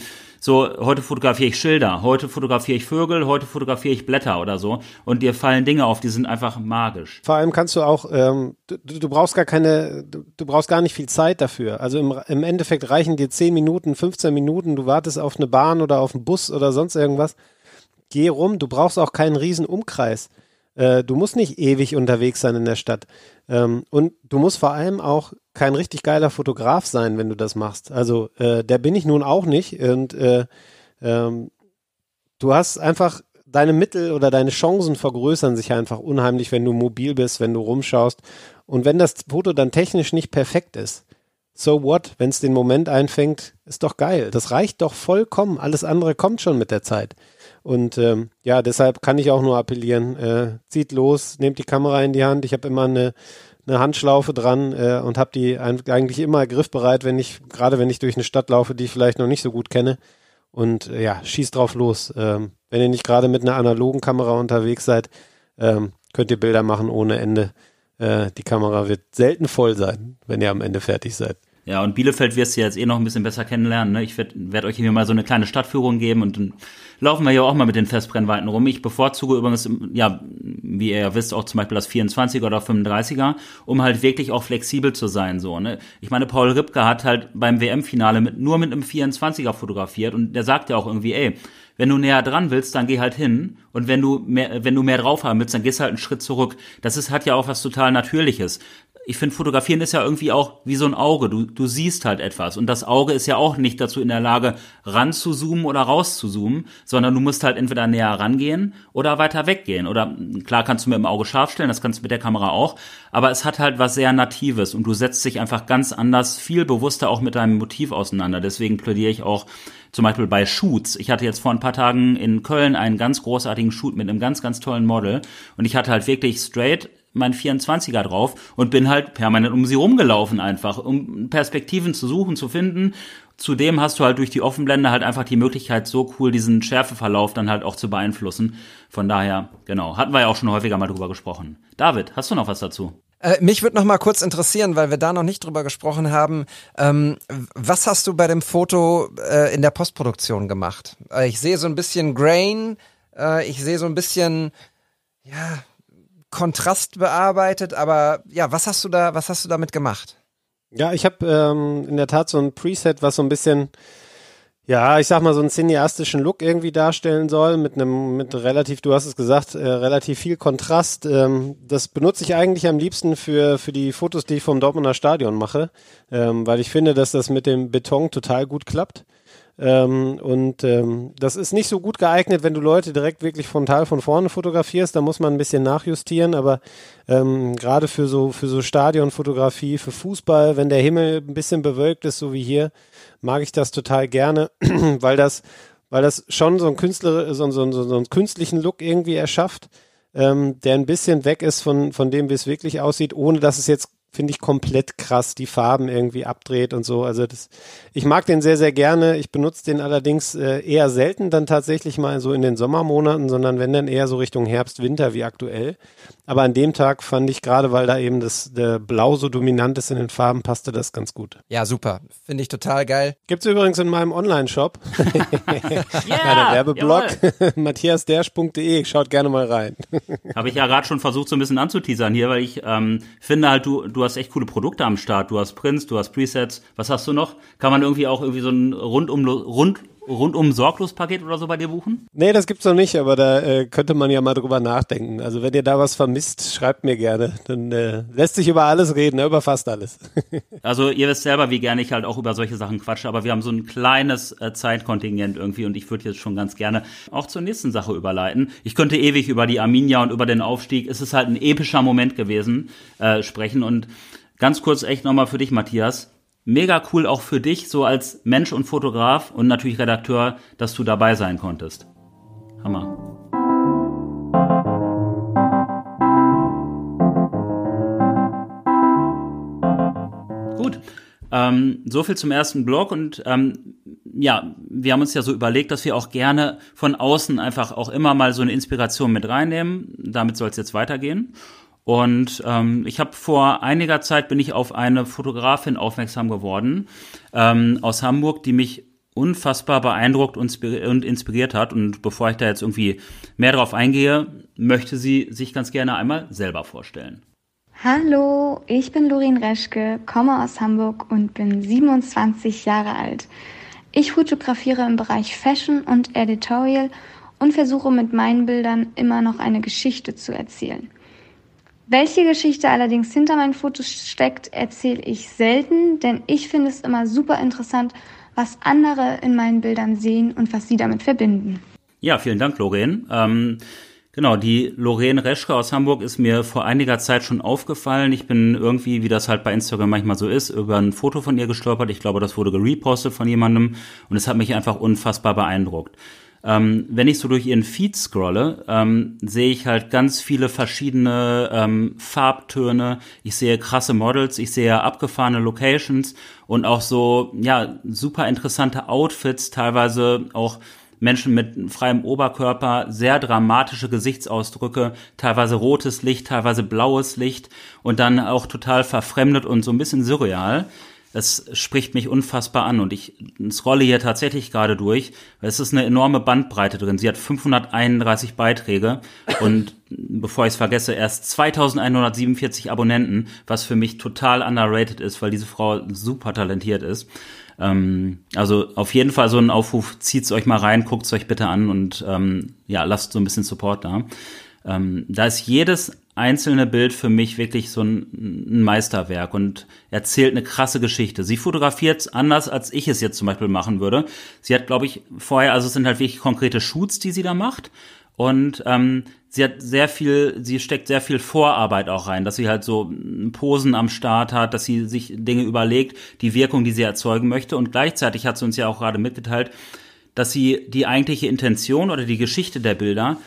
so, heute fotografiere ich Schilder, heute fotografiere ich Vögel, heute fotografiere ich Blätter oder so. Und dir fallen Dinge auf, die sind einfach magisch. Vor allem kannst du auch, ähm, du, du brauchst gar keine, du, du, brauchst gar nicht viel Zeit dafür. Also im, im Endeffekt reichen dir 10 Minuten, 15 Minuten, du wartest auf eine Bahn oder auf einen Bus oder sonst irgendwas. Geh rum, du brauchst auch keinen riesen Umkreis. Äh, du musst nicht ewig unterwegs sein in der Stadt. Ähm, und du musst vor allem auch kein richtig geiler Fotograf sein, wenn du das machst. Also äh, der bin ich nun auch nicht. Und äh, ähm, du hast einfach deine Mittel oder deine Chancen vergrößern sich einfach unheimlich, wenn du mobil bist, wenn du rumschaust. Und wenn das Foto dann technisch nicht perfekt ist, so what, wenn es den Moment einfängt, ist doch geil. Das reicht doch vollkommen. Alles andere kommt schon mit der Zeit. Und ähm, ja, deshalb kann ich auch nur appellieren, äh, zieht los, nehmt die Kamera in die Hand. Ich habe immer eine, eine Handschlaufe dran äh, und habe die eigentlich immer griffbereit, wenn ich, gerade wenn ich durch eine Stadt laufe, die ich vielleicht noch nicht so gut kenne. Und äh, ja, schießt drauf los. Ähm, wenn ihr nicht gerade mit einer analogen Kamera unterwegs seid, ähm, könnt ihr Bilder machen ohne Ende. Äh, die Kamera wird selten voll sein, wenn ihr am Ende fertig seid. Ja, und Bielefeld wirst du jetzt eh noch ein bisschen besser kennenlernen. Ne? Ich werde werd euch hier mal so eine kleine Stadtführung geben und dann laufen wir ja auch mal mit den Festbrennweiten rum. Ich bevorzuge übrigens, ja, wie ihr ja wisst, auch zum Beispiel das 24er oder 35er, um halt wirklich auch flexibel zu sein. So, ne? Ich meine, Paul Ripke hat halt beim WM-Finale mit, nur mit einem 24er fotografiert und der sagt ja auch irgendwie, ey, wenn du näher dran willst, dann geh halt hin. Und wenn du mehr, wenn du mehr drauf haben willst, dann gehst halt einen Schritt zurück. Das ist, hat ja auch was total Natürliches ich finde, fotografieren ist ja irgendwie auch wie so ein Auge. Du, du siehst halt etwas. Und das Auge ist ja auch nicht dazu in der Lage, ran zu zoomen oder raus zu zoomen, sondern du musst halt entweder näher rangehen oder weiter weggehen. Oder klar kannst du mit dem Auge scharf stellen, das kannst du mit der Kamera auch. Aber es hat halt was sehr Natives und du setzt dich einfach ganz anders, viel bewusster auch mit deinem Motiv auseinander. Deswegen plädiere ich auch zum Beispiel bei Shoots. Ich hatte jetzt vor ein paar Tagen in Köln einen ganz großartigen Shoot mit einem ganz, ganz tollen Model und ich hatte halt wirklich straight mein 24er drauf und bin halt permanent um sie rumgelaufen einfach, um Perspektiven zu suchen, zu finden. Zudem hast du halt durch die Offenblende halt einfach die Möglichkeit, so cool diesen Schärfeverlauf dann halt auch zu beeinflussen. Von daher, genau, hatten wir ja auch schon häufiger mal drüber gesprochen. David, hast du noch was dazu? Äh, mich würde noch mal kurz interessieren, weil wir da noch nicht drüber gesprochen haben. Ähm, was hast du bei dem Foto äh, in der Postproduktion gemacht? Äh, ich sehe so ein bisschen Grain, äh, ich sehe so ein bisschen, ja, Kontrast bearbeitet, aber ja, was hast du da, was hast du damit gemacht? Ja, ich habe ähm, in der Tat so ein Preset, was so ein bisschen, ja, ich sag mal, so einen cineastischen Look irgendwie darstellen soll, mit einem, mit relativ, du hast es gesagt, äh, relativ viel Kontrast. Ähm, das benutze ich eigentlich am liebsten für, für die Fotos, die ich vom Dortmunder Stadion mache, ähm, weil ich finde, dass das mit dem Beton total gut klappt. Ähm, und ähm, das ist nicht so gut geeignet, wenn du Leute direkt wirklich frontal von vorne fotografierst. Da muss man ein bisschen nachjustieren, aber ähm, gerade für so für so Stadionfotografie, für Fußball, wenn der Himmel ein bisschen bewölkt ist, so wie hier, mag ich das total gerne, [CLEARS THROAT] weil das weil das schon so ein Künstler so, so, so, so einen künstlichen Look irgendwie erschafft, ähm, der ein bisschen weg ist von von dem, wie es wirklich aussieht, ohne dass es jetzt finde ich komplett krass, die Farben irgendwie abdreht und so. Also das, ich mag den sehr, sehr gerne. Ich benutze den allerdings äh, eher selten dann tatsächlich mal so in den Sommermonaten, sondern wenn dann eher so Richtung Herbst, Winter wie aktuell. Aber an dem Tag fand ich gerade, weil da eben das der Blau so dominant ist in den Farben, passte das ganz gut. Ja, super. Finde ich total geil. Gibt's übrigens in meinem Online-Shop. [LAUGHS] yeah, Werbeblog. [LAUGHS] matthiasdersch.de. Schaut gerne mal rein. Habe ich ja gerade schon versucht, so ein bisschen anzuteasern hier, weil ich ähm, finde halt, du, du hast echt coole Produkte am Start. Du hast Prints, du hast Presets. Was hast du noch? Kann man irgendwie auch irgendwie so ein rundum, rund rundum sorglos Paket oder so bei dir buchen? Nee, das gibt's noch nicht, aber da äh, könnte man ja mal drüber nachdenken. Also wenn ihr da was vermisst, schreibt mir gerne. Dann äh, lässt sich über alles reden, ne? über fast alles. [LAUGHS] also ihr wisst selber, wie gerne ich halt auch über solche Sachen quatsche, aber wir haben so ein kleines äh, Zeitkontingent irgendwie und ich würde jetzt schon ganz gerne auch zur nächsten Sache überleiten. Ich könnte ewig über die Arminia und über den Aufstieg, es ist halt ein epischer Moment gewesen, äh, sprechen und ganz kurz echt nochmal für dich, Matthias mega cool auch für dich, so als Mensch und Fotograf und natürlich Redakteur, dass du dabei sein konntest. Hammer. Gut. Ähm, so viel zum ersten Blog und ähm, ja, wir haben uns ja so überlegt, dass wir auch gerne von außen einfach auch immer mal so eine Inspiration mit reinnehmen. Damit soll es jetzt weitergehen. Und ähm, ich habe vor einiger Zeit bin ich auf eine Fotografin aufmerksam geworden ähm, aus Hamburg, die mich unfassbar beeindruckt und inspiriert hat. Und bevor ich da jetzt irgendwie mehr drauf eingehe, möchte sie sich ganz gerne einmal selber vorstellen. Hallo, ich bin Lorin Reschke, komme aus Hamburg und bin 27 Jahre alt. Ich fotografiere im Bereich Fashion und Editorial und versuche mit meinen Bildern immer noch eine Geschichte zu erzählen. Welche Geschichte allerdings hinter meinen Fotos steckt, erzähle ich selten, denn ich finde es immer super interessant, was andere in meinen Bildern sehen und was sie damit verbinden. Ja, vielen Dank, Lorraine. Ähm, genau, die Lorraine Reschke aus Hamburg ist mir vor einiger Zeit schon aufgefallen. Ich bin irgendwie, wie das halt bei Instagram manchmal so ist, über ein Foto von ihr gestolpert. Ich glaube, das wurde gerepostet von jemandem und es hat mich einfach unfassbar beeindruckt. Ähm, wenn ich so durch ihren Feed scrolle, ähm, sehe ich halt ganz viele verschiedene ähm, Farbtöne. Ich sehe krasse Models, ich sehe abgefahrene Locations und auch so, ja, super interessante Outfits, teilweise auch Menschen mit freiem Oberkörper, sehr dramatische Gesichtsausdrücke, teilweise rotes Licht, teilweise blaues Licht und dann auch total verfremdet und so ein bisschen surreal es spricht mich unfassbar an und ich scrolle hier tatsächlich gerade durch. Es ist eine enorme Bandbreite drin. Sie hat 531 Beiträge und [LAUGHS] bevor ich es vergesse, erst 2147 Abonnenten, was für mich total underrated ist, weil diese Frau super talentiert ist. Ähm, also auf jeden Fall so ein Aufruf, zieht's euch mal rein, guckt's euch bitte an und ähm, ja, lasst so ein bisschen Support da. Ähm, da ist jedes einzelne Bild für mich wirklich so ein, Meisterwerk und erzählt eine krasse Geschichte. Sie fotografiert anders, als ich es jetzt zum Beispiel machen würde. Sie hat, glaube ich, vorher, also es sind halt wirklich konkrete Shoots, die sie da macht. Und ähm, sie hat sehr viel, sie steckt sehr viel Vorarbeit auch rein, dass sie halt so Posen am Start hat, dass sie sich Dinge überlegt, die Wirkung, die sie erzeugen möchte. Und gleichzeitig hat sie uns ja auch gerade mitgeteilt, dass sie die eigentliche Intention oder die Geschichte der Bilder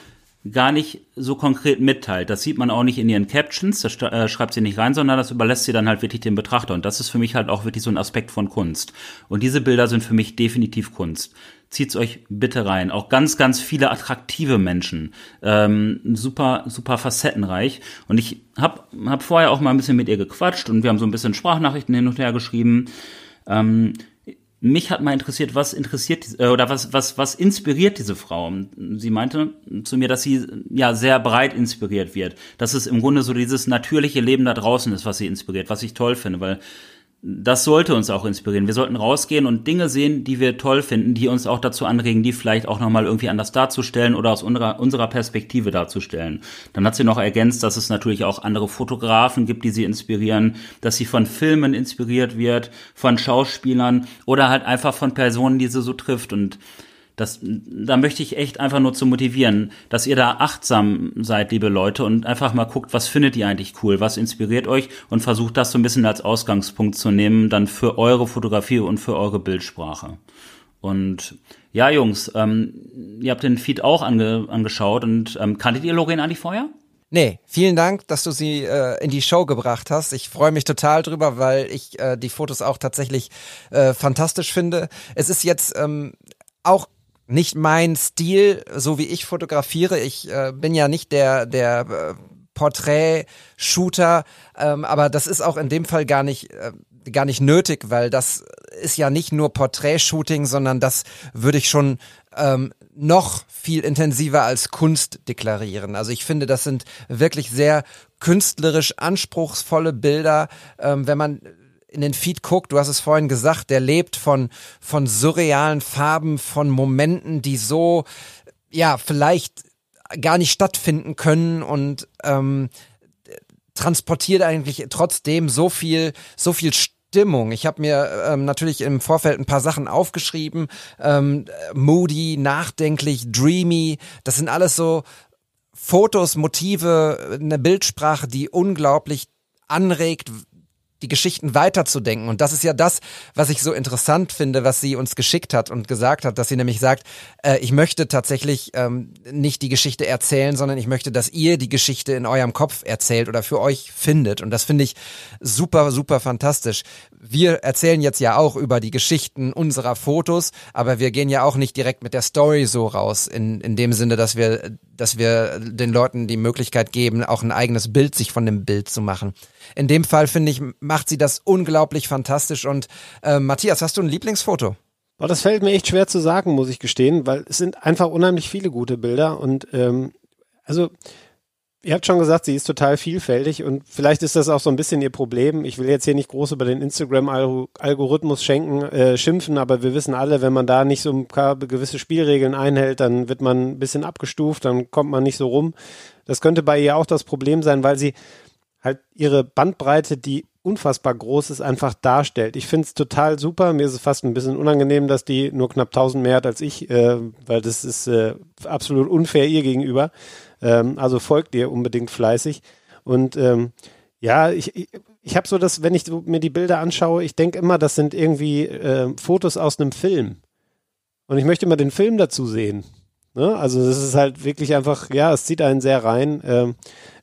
gar nicht so konkret mitteilt. Das sieht man auch nicht in ihren Captions, das äh, schreibt sie nicht rein, sondern das überlässt sie dann halt wirklich dem Betrachter. Und das ist für mich halt auch wirklich so ein Aspekt von Kunst. Und diese Bilder sind für mich definitiv Kunst. Zieht's euch bitte rein. Auch ganz, ganz viele attraktive Menschen. Ähm, super, super facettenreich. Und ich hab, hab vorher auch mal ein bisschen mit ihr gequatscht und wir haben so ein bisschen Sprachnachrichten hin und her geschrieben. Ähm, mich hat mal interessiert, was interessiert äh, oder was was was inspiriert diese Frau? Sie meinte zu mir, dass sie ja sehr breit inspiriert wird, dass es im Grunde so dieses natürliche Leben da draußen ist, was sie inspiriert, was ich toll finde, weil das sollte uns auch inspirieren. Wir sollten rausgehen und Dinge sehen, die wir toll finden, die uns auch dazu anregen, die vielleicht auch nochmal irgendwie anders darzustellen oder aus unserer, unserer Perspektive darzustellen. Dann hat sie noch ergänzt, dass es natürlich auch andere Fotografen gibt, die sie inspirieren, dass sie von Filmen inspiriert wird, von Schauspielern oder halt einfach von Personen, die sie so trifft und das, da möchte ich echt einfach nur zu motivieren, dass ihr da achtsam seid, liebe Leute, und einfach mal guckt, was findet ihr eigentlich cool, was inspiriert euch und versucht das so ein bisschen als Ausgangspunkt zu nehmen, dann für eure Fotografie und für eure Bildsprache. Und ja, Jungs, ähm, ihr habt den Feed auch ange angeschaut und ähm, kanntet ihr Lorraine eigentlich vorher? Nee, vielen Dank, dass du sie äh, in die Show gebracht hast. Ich freue mich total drüber, weil ich äh, die Fotos auch tatsächlich äh, fantastisch finde. Es ist jetzt ähm, auch nicht mein Stil, so wie ich fotografiere. Ich äh, bin ja nicht der, der äh, Porträt-Shooter, ähm, aber das ist auch in dem Fall gar nicht, äh, gar nicht nötig, weil das ist ja nicht nur Porträt-Shooting, sondern das würde ich schon ähm, noch viel intensiver als Kunst deklarieren. Also ich finde, das sind wirklich sehr künstlerisch anspruchsvolle Bilder. Ähm, wenn man in den Feed guckt, du hast es vorhin gesagt, der lebt von, von surrealen Farben, von Momenten, die so, ja, vielleicht gar nicht stattfinden können und ähm, transportiert eigentlich trotzdem so viel, so viel Stimmung. Ich habe mir ähm, natürlich im Vorfeld ein paar Sachen aufgeschrieben. Ähm, moody, nachdenklich, dreamy. Das sind alles so Fotos, Motive, eine Bildsprache, die unglaublich anregt, die Geschichten weiterzudenken. Und das ist ja das, was ich so interessant finde, was sie uns geschickt hat und gesagt hat, dass sie nämlich sagt, äh, ich möchte tatsächlich ähm, nicht die Geschichte erzählen, sondern ich möchte, dass ihr die Geschichte in eurem Kopf erzählt oder für euch findet. Und das finde ich super, super fantastisch. Wir erzählen jetzt ja auch über die Geschichten unserer Fotos, aber wir gehen ja auch nicht direkt mit der Story so raus, in, in dem Sinne, dass wir, dass wir den Leuten die Möglichkeit geben, auch ein eigenes Bild sich von dem Bild zu machen. In dem Fall finde ich, macht sie das unglaublich fantastisch. Und äh, Matthias, hast du ein Lieblingsfoto? Boah, das fällt mir echt schwer zu sagen, muss ich gestehen, weil es sind einfach unheimlich viele gute Bilder und ähm, also Ihr habt schon gesagt, sie ist total vielfältig und vielleicht ist das auch so ein bisschen ihr Problem. Ich will jetzt hier nicht groß über den Instagram-Algorithmus schenken, äh, schimpfen, aber wir wissen alle, wenn man da nicht so ein paar gewisse Spielregeln einhält, dann wird man ein bisschen abgestuft, dann kommt man nicht so rum. Das könnte bei ihr auch das Problem sein, weil sie halt ihre Bandbreite, die unfassbar groß ist, einfach darstellt. Ich finde es total super. Mir ist es fast ein bisschen unangenehm, dass die nur knapp 1000 mehr hat als ich, äh, weil das ist äh, absolut unfair ihr gegenüber. Ähm, also folgt ihr unbedingt fleißig. Und ähm, ja, ich, ich, ich habe so das, wenn ich mir die Bilder anschaue, ich denke immer, das sind irgendwie äh, Fotos aus einem Film. Und ich möchte immer den Film dazu sehen. Ne? Also das ist halt wirklich einfach, ja, es zieht einen sehr rein. Ähm,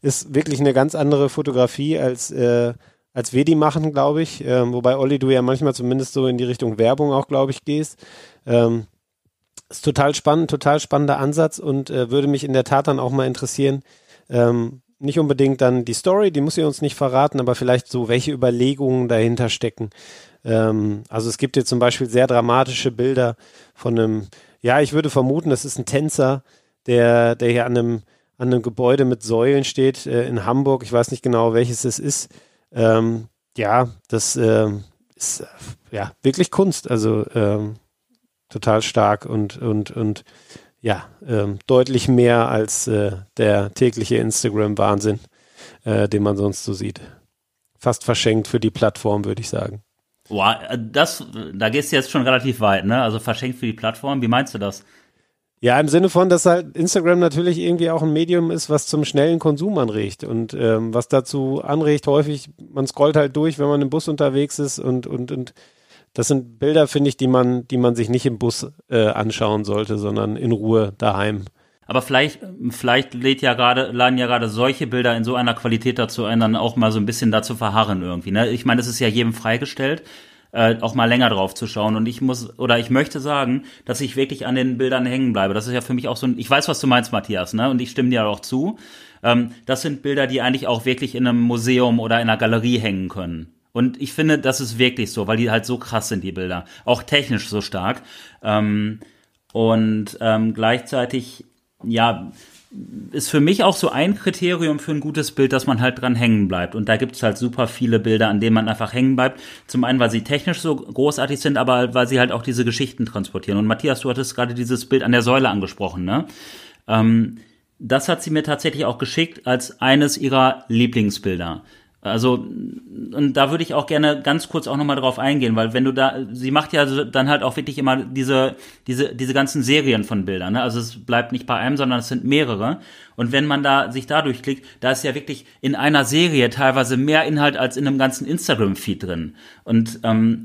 ist wirklich eine ganz andere Fotografie als äh, als wir die machen, glaube ich. Ähm, wobei Olli, du ja manchmal zumindest so in die Richtung Werbung auch, glaube ich, gehst. Ähm, ist total spannend, total spannender Ansatz und äh, würde mich in der Tat dann auch mal interessieren. Ähm, nicht unbedingt dann die Story, die muss ihr uns nicht verraten, aber vielleicht so, welche Überlegungen dahinter stecken. Ähm, also es gibt hier zum Beispiel sehr dramatische Bilder von einem, ja, ich würde vermuten, das ist ein Tänzer, der, der hier an einem, an einem Gebäude mit Säulen steht äh, in Hamburg. Ich weiß nicht genau, welches es ist. Ähm, ja, das äh, ist ja wirklich Kunst. Also ähm, total stark und, und, und ja, ähm, deutlich mehr als äh, der tägliche Instagram-Wahnsinn. äh, den man sonst so sieht. Fast verschenkt für die Plattform, würde ich sagen. Boah, das, da gehst du jetzt schon relativ weit, ne? Also verschenkt für die Plattform. Wie meinst du das? Ja, im Sinne von, dass halt Instagram natürlich irgendwie auch ein Medium ist, was zum schnellen Konsum anregt und ähm, was dazu anregt, häufig, man scrollt halt durch, wenn man im Bus unterwegs ist und, und, und das sind Bilder, finde ich, die man, die man sich nicht im Bus äh, anschauen sollte, sondern in Ruhe daheim. Aber vielleicht, vielleicht lädt ja gerade, laden ja gerade solche Bilder in so einer Qualität dazu ein, dann auch mal so ein bisschen dazu verharren irgendwie. Ne? Ich meine, es ist ja jedem freigestellt äh, auch mal länger drauf zu schauen. Und ich muss, oder ich möchte sagen, dass ich wirklich an den Bildern hängen bleibe. Das ist ja für mich auch so ein, ich weiß, was du meinst, Matthias, ne? Und ich stimme dir auch zu. Ähm, das sind Bilder, die eigentlich auch wirklich in einem Museum oder in einer Galerie hängen können. Und ich finde, das ist wirklich so, weil die halt so krass sind, die Bilder. Auch technisch so stark. Ähm, und ähm, gleichzeitig, ja, ist für mich auch so ein Kriterium für ein gutes Bild, dass man halt dran hängen bleibt. Und da gibt es halt super viele Bilder, an denen man einfach hängen bleibt. Zum einen, weil sie technisch so großartig sind, aber weil sie halt auch diese Geschichten transportieren. Und Matthias, du hattest gerade dieses Bild an der Säule angesprochen, ne? Ähm, das hat sie mir tatsächlich auch geschickt als eines ihrer Lieblingsbilder. Also, und da würde ich auch gerne ganz kurz auch nochmal drauf eingehen, weil wenn du da, sie macht ja dann halt auch wirklich immer diese, diese, diese ganzen Serien von Bildern, ne? Also es bleibt nicht bei einem, sondern es sind mehrere. Und wenn man da sich da durchklickt, da ist ja wirklich in einer Serie teilweise mehr Inhalt als in einem ganzen Instagram-Feed drin. Und ähm,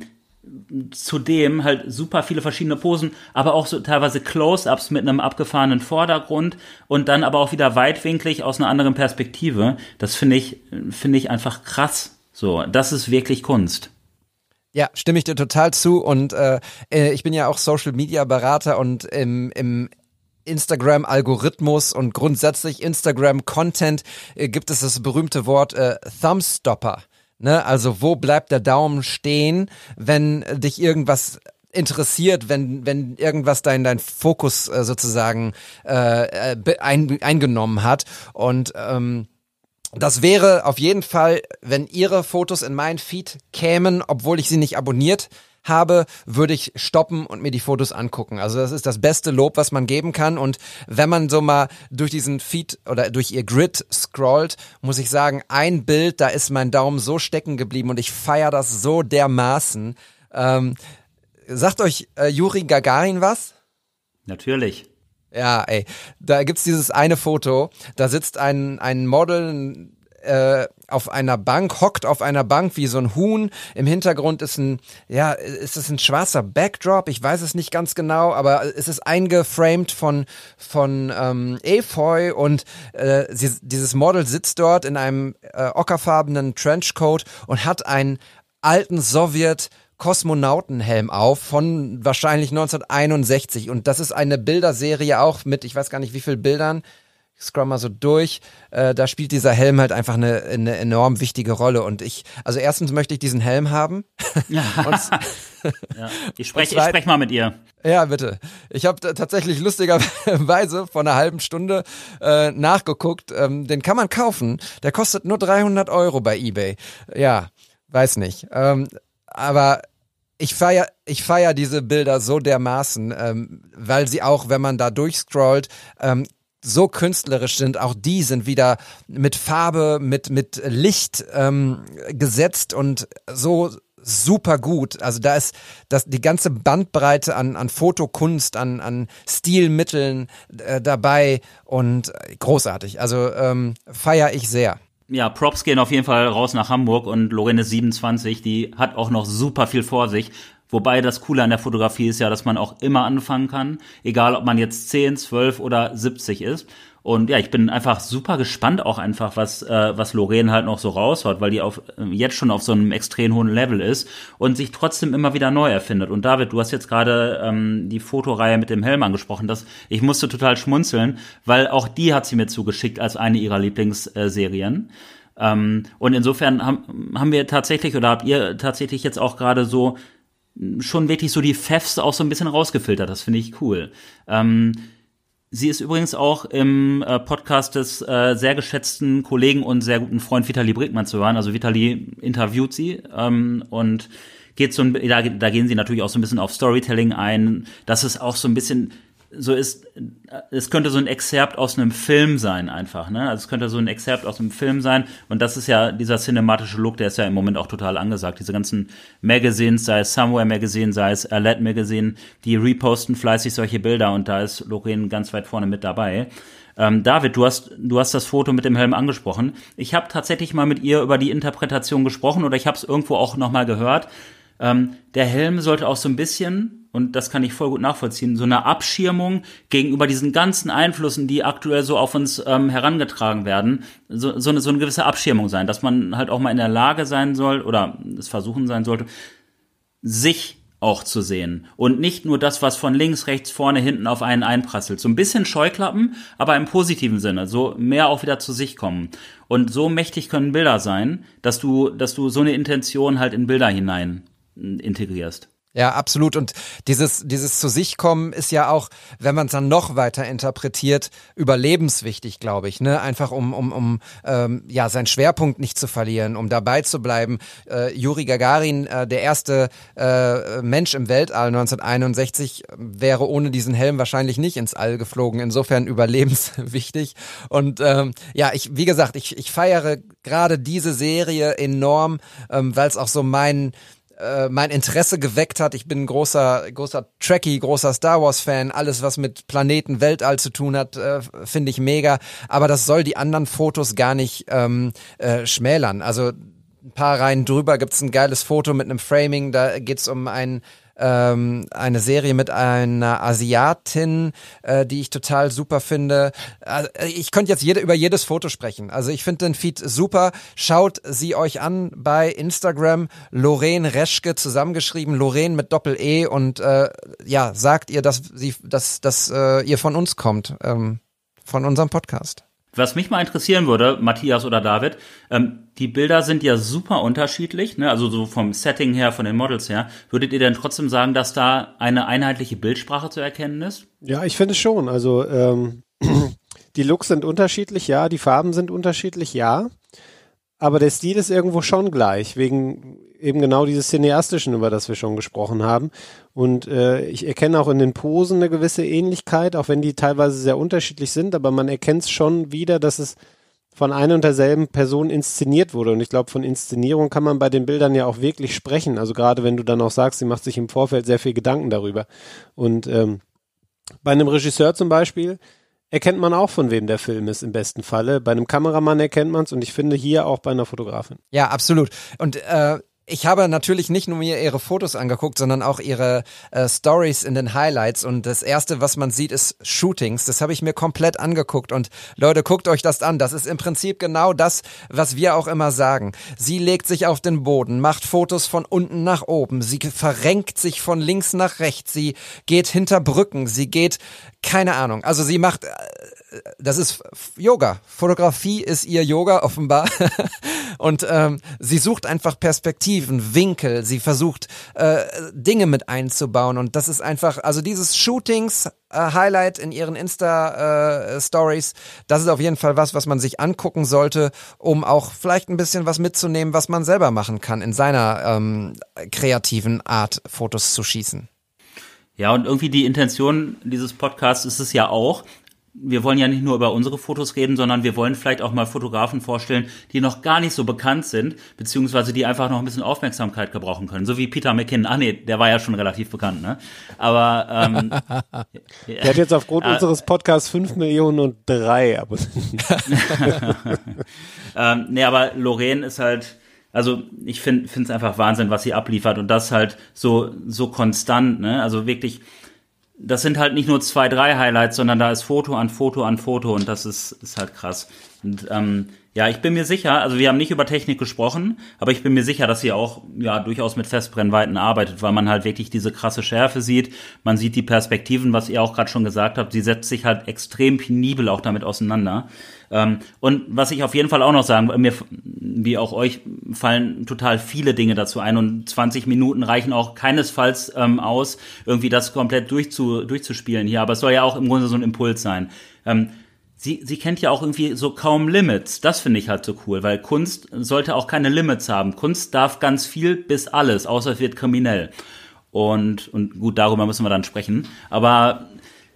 zudem halt super viele verschiedene Posen, aber auch so teilweise Close-ups mit einem abgefahrenen Vordergrund und dann aber auch wieder weitwinklig aus einer anderen Perspektive. Das finde ich, finde ich einfach krass. So, das ist wirklich Kunst. Ja, stimme ich dir total zu und äh, äh ich bin ja auch Social Media Berater und im, im Instagram-Algorithmus und grundsätzlich Instagram-Content äh, gibt es das berühmte Wort äh, Thumbstopper. Ne? Also wo bleibt der Daumen stehen, wenn dich irgendwas interessiert, wenn, wenn irgendwas dein, dein Fokus äh, sozusagen äh, äh ein, eingenommen hat. Und ähm, das wäre auf jeden Fall, wenn ihre Fotos in mein Feed kämen, obwohl ich sie nicht abonniert habe, würde ich stoppen und mir die Fotos angucken. Also das ist das beste Lob, was man geben kann. Und wenn man so mal durch diesen Feed oder durch ihr Grid scrollt, muss ich sagen, ein Bild, da ist mein Daumen so stecken geblieben und ich feiere das so dermaßen. Ähm, sagt euch äh, Juri Gagarin was? Natürlich. Ja, ey, da gibt's dieses eine Foto, da sitzt ein, ein Model, äh, auf einer Bank, hockt auf einer Bank wie so ein Huhn. Im Hintergrund ist ein, ja, ist es ein schwarzer Backdrop? Ich weiß es nicht ganz genau, aber es ist eingeframed von, von ähm, Efeu und äh, sie, dieses Model sitzt dort in einem äh, ockerfarbenen Trenchcoat und hat einen alten Sowjet Kosmonautenhelm auf von wahrscheinlich 1961 und das ist eine Bilderserie auch mit, ich weiß gar nicht wie viel Bildern, scroll mal so durch, äh, da spielt dieser Helm halt einfach eine, eine enorm wichtige Rolle. Und ich, also erstens möchte ich diesen Helm haben. [LAUGHS] Ja. [LAUGHS] ja. Ich spreche ich sprech mal mit ihr. Ja, bitte. Ich habe tatsächlich lustigerweise vor einer halben Stunde äh, nachgeguckt. Ähm, den kann man kaufen. Der kostet nur 300 Euro bei eBay. Ja, weiß nicht. Ähm, aber ich feier, ich feier diese Bilder so dermaßen, ähm, weil sie auch, wenn man da durchscrollt, ähm, so künstlerisch sind, auch die sind wieder mit Farbe, mit, mit Licht ähm, gesetzt und so super gut. Also da ist das, die ganze Bandbreite an, an Fotokunst, an, an Stilmitteln äh, dabei und großartig. Also ähm, feier ich sehr. Ja, Props gehen auf jeden Fall raus nach Hamburg und Lorene 27, die hat auch noch super viel vor sich. Wobei das Coole an der Fotografie ist ja, dass man auch immer anfangen kann, egal ob man jetzt 10, 12 oder 70 ist. Und ja, ich bin einfach super gespannt auch einfach, was, äh, was Lorraine halt noch so raushaut, weil die auf, äh, jetzt schon auf so einem extrem hohen Level ist und sich trotzdem immer wieder neu erfindet. Und David, du hast jetzt gerade ähm, die Fotoreihe mit dem Helm angesprochen. Das, ich musste total schmunzeln, weil auch die hat sie mir zugeschickt als eine ihrer Lieblingsserien. Ähm, und insofern haben, haben wir tatsächlich oder habt ihr tatsächlich jetzt auch gerade so schon wirklich so die Fefs auch so ein bisschen rausgefiltert. Das finde ich cool. Ähm, sie ist übrigens auch im äh, Podcast des äh, sehr geschätzten Kollegen und sehr guten Freund Vitali Brickmann zu hören. Also Vitali interviewt sie ähm, und geht so ein, da, da gehen sie natürlich auch so ein bisschen auf Storytelling ein. Das ist auch so ein bisschen so ist, es könnte so ein Exzerpt aus einem Film sein einfach, ne? Also es könnte so ein Exzerpt aus einem Film sein und das ist ja dieser cinematische Look, der ist ja im Moment auch total angesagt. Diese ganzen Magazines, sei es Somewhere Magazine, sei es Alert Magazine, die reposten fleißig solche Bilder und da ist Lorraine ganz weit vorne mit dabei. Ähm, David, du hast, du hast das Foto mit dem Helm angesprochen. Ich habe tatsächlich mal mit ihr über die Interpretation gesprochen oder ich habe es irgendwo auch nochmal gehört. Ähm, der Helm sollte auch so ein bisschen, und das kann ich voll gut nachvollziehen, so eine Abschirmung gegenüber diesen ganzen Einflüssen, die aktuell so auf uns ähm, herangetragen werden, so, so, eine, so eine gewisse Abschirmung sein, dass man halt auch mal in der Lage sein soll oder es versuchen sein sollte, sich auch zu sehen und nicht nur das, was von links, rechts, vorne, hinten auf einen einprasselt. So ein bisschen Scheuklappen, aber im positiven Sinne, so mehr auch wieder zu sich kommen. Und so mächtig können Bilder sein, dass du, dass du so eine Intention halt in Bilder hinein integrierst. Ja, absolut. Und dieses, dieses zu sich kommen ist ja auch, wenn man es dann noch weiter interpretiert, überlebenswichtig, glaube ich. Ne? Einfach um, um, um ähm, ja, seinen Schwerpunkt nicht zu verlieren, um dabei zu bleiben. Äh, Juri Gagarin, äh, der erste äh, Mensch im Weltall 1961, wäre ohne diesen Helm wahrscheinlich nicht ins All geflogen. Insofern überlebenswichtig. Und ähm, ja, ich, wie gesagt, ich, ich feiere gerade diese Serie enorm, ähm, weil es auch so mein äh, mein Interesse geweckt hat. Ich bin ein großer, großer Trekkie, großer Star Wars Fan. Alles, was mit Planeten, Weltall zu tun hat, äh, finde ich mega. Aber das soll die anderen Fotos gar nicht ähm, äh, schmälern. Also ein paar Reihen drüber gibt's ein geiles Foto mit einem Framing. Da geht's um einen ähm, eine Serie mit einer Asiatin, äh, die ich total super finde. Also, ich könnte jetzt jede, über jedes Foto sprechen. Also ich finde den Feed super. Schaut sie euch an bei Instagram. Lorraine Reschke zusammengeschrieben, Lorraine mit Doppel-E und äh, ja, sagt ihr, dass sie, dass, dass äh, ihr von uns kommt, ähm, von unserem Podcast. Was mich mal interessieren würde, Matthias oder David, ähm, die Bilder sind ja super unterschiedlich, ne? also so vom Setting her, von den Models her. Würdet ihr denn trotzdem sagen, dass da eine einheitliche Bildsprache zu erkennen ist? Ja, ich finde schon. Also ähm, [CLEARS THROAT] die Looks sind unterschiedlich, ja, die Farben sind unterschiedlich, ja. Aber der Stil ist irgendwo schon gleich, wegen eben genau dieses Cineastischen, über das wir schon gesprochen haben. Und äh, ich erkenne auch in den Posen eine gewisse Ähnlichkeit, auch wenn die teilweise sehr unterschiedlich sind, aber man erkennt schon wieder, dass es von einer und derselben Person inszeniert wurde. Und ich glaube, von Inszenierung kann man bei den Bildern ja auch wirklich sprechen. Also gerade wenn du dann auch sagst, sie macht sich im Vorfeld sehr viel Gedanken darüber. Und ähm, bei einem Regisseur zum Beispiel, erkennt man auch, von wem der Film ist im besten Falle. Bei einem Kameramann erkennt man es und ich finde hier auch bei einer Fotografin. Ja, absolut. Und äh, ich habe natürlich nicht nur mir ihre Fotos angeguckt, sondern auch ihre äh, Stories in den Highlights. Und das erste, was man sieht, ist Shootings. Das habe ich mir komplett angeguckt. Und Leute, guckt euch das an. Das ist im Prinzip genau das, was wir auch immer sagen. Sie legt sich auf den Boden, macht Fotos von unten nach oben. Sie verrenkt sich von links nach rechts. Sie geht hinter Brücken. Sie geht, keine Ahnung. Also sie macht, äh, das ist Yoga. Fotografie ist ihr Yoga offenbar. [LAUGHS] Und ähm, sie sucht einfach Perspektiven, Winkel. Sie versucht äh, Dinge mit einzubauen. Und das ist einfach, also dieses Shootings äh, Highlight in ihren Insta äh, Stories, das ist auf jeden Fall was, was man sich angucken sollte, um auch vielleicht ein bisschen was mitzunehmen, was man selber machen kann in seiner ähm, kreativen Art, Fotos zu schießen. Ja, und irgendwie die Intention dieses Podcasts ist es ja auch, wir wollen ja nicht nur über unsere Fotos reden, sondern wir wollen vielleicht auch mal Fotografen vorstellen, die noch gar nicht so bekannt sind, beziehungsweise die einfach noch ein bisschen Aufmerksamkeit gebrauchen können. So wie Peter McKinnon. Ah nee, der war ja schon relativ bekannt, ne? Aber ähm, [LAUGHS] der hat jetzt aufgrund [LAUGHS] äh, unseres Podcasts fünf Millionen und drei Abonnenten. [LAUGHS] ähm, nee, aber Lorraine ist halt, also ich finde es einfach Wahnsinn, was sie abliefert und das halt so so konstant, ne? Also wirklich das sind halt nicht nur zwei, drei Highlights, sondern da ist Foto an Foto an Foto und das ist, ist halt krass. Und ähm, ja, ich bin mir sicher, also wir haben nicht über Technik gesprochen, aber ich bin mir sicher, dass sie auch ja durchaus mit Festbrennweiten arbeitet, weil man halt wirklich diese krasse Schärfe sieht. Man sieht die Perspektiven, was ihr auch gerade schon gesagt habt. Sie setzt sich halt extrem penibel auch damit auseinander. Ähm, und was ich auf jeden Fall auch noch sagen, mir wie auch euch fallen total viele Dinge dazu ein und 20 Minuten reichen auch keinesfalls ähm, aus, irgendwie das komplett durchzu, durchzuspielen hier. Aber es soll ja auch im Grunde so ein Impuls sein. Ähm, sie, sie kennt ja auch irgendwie so kaum Limits. Das finde ich halt so cool, weil Kunst sollte auch keine Limits haben. Kunst darf ganz viel bis alles, außer es wird kriminell. Und, und gut, darüber müssen wir dann sprechen. Aber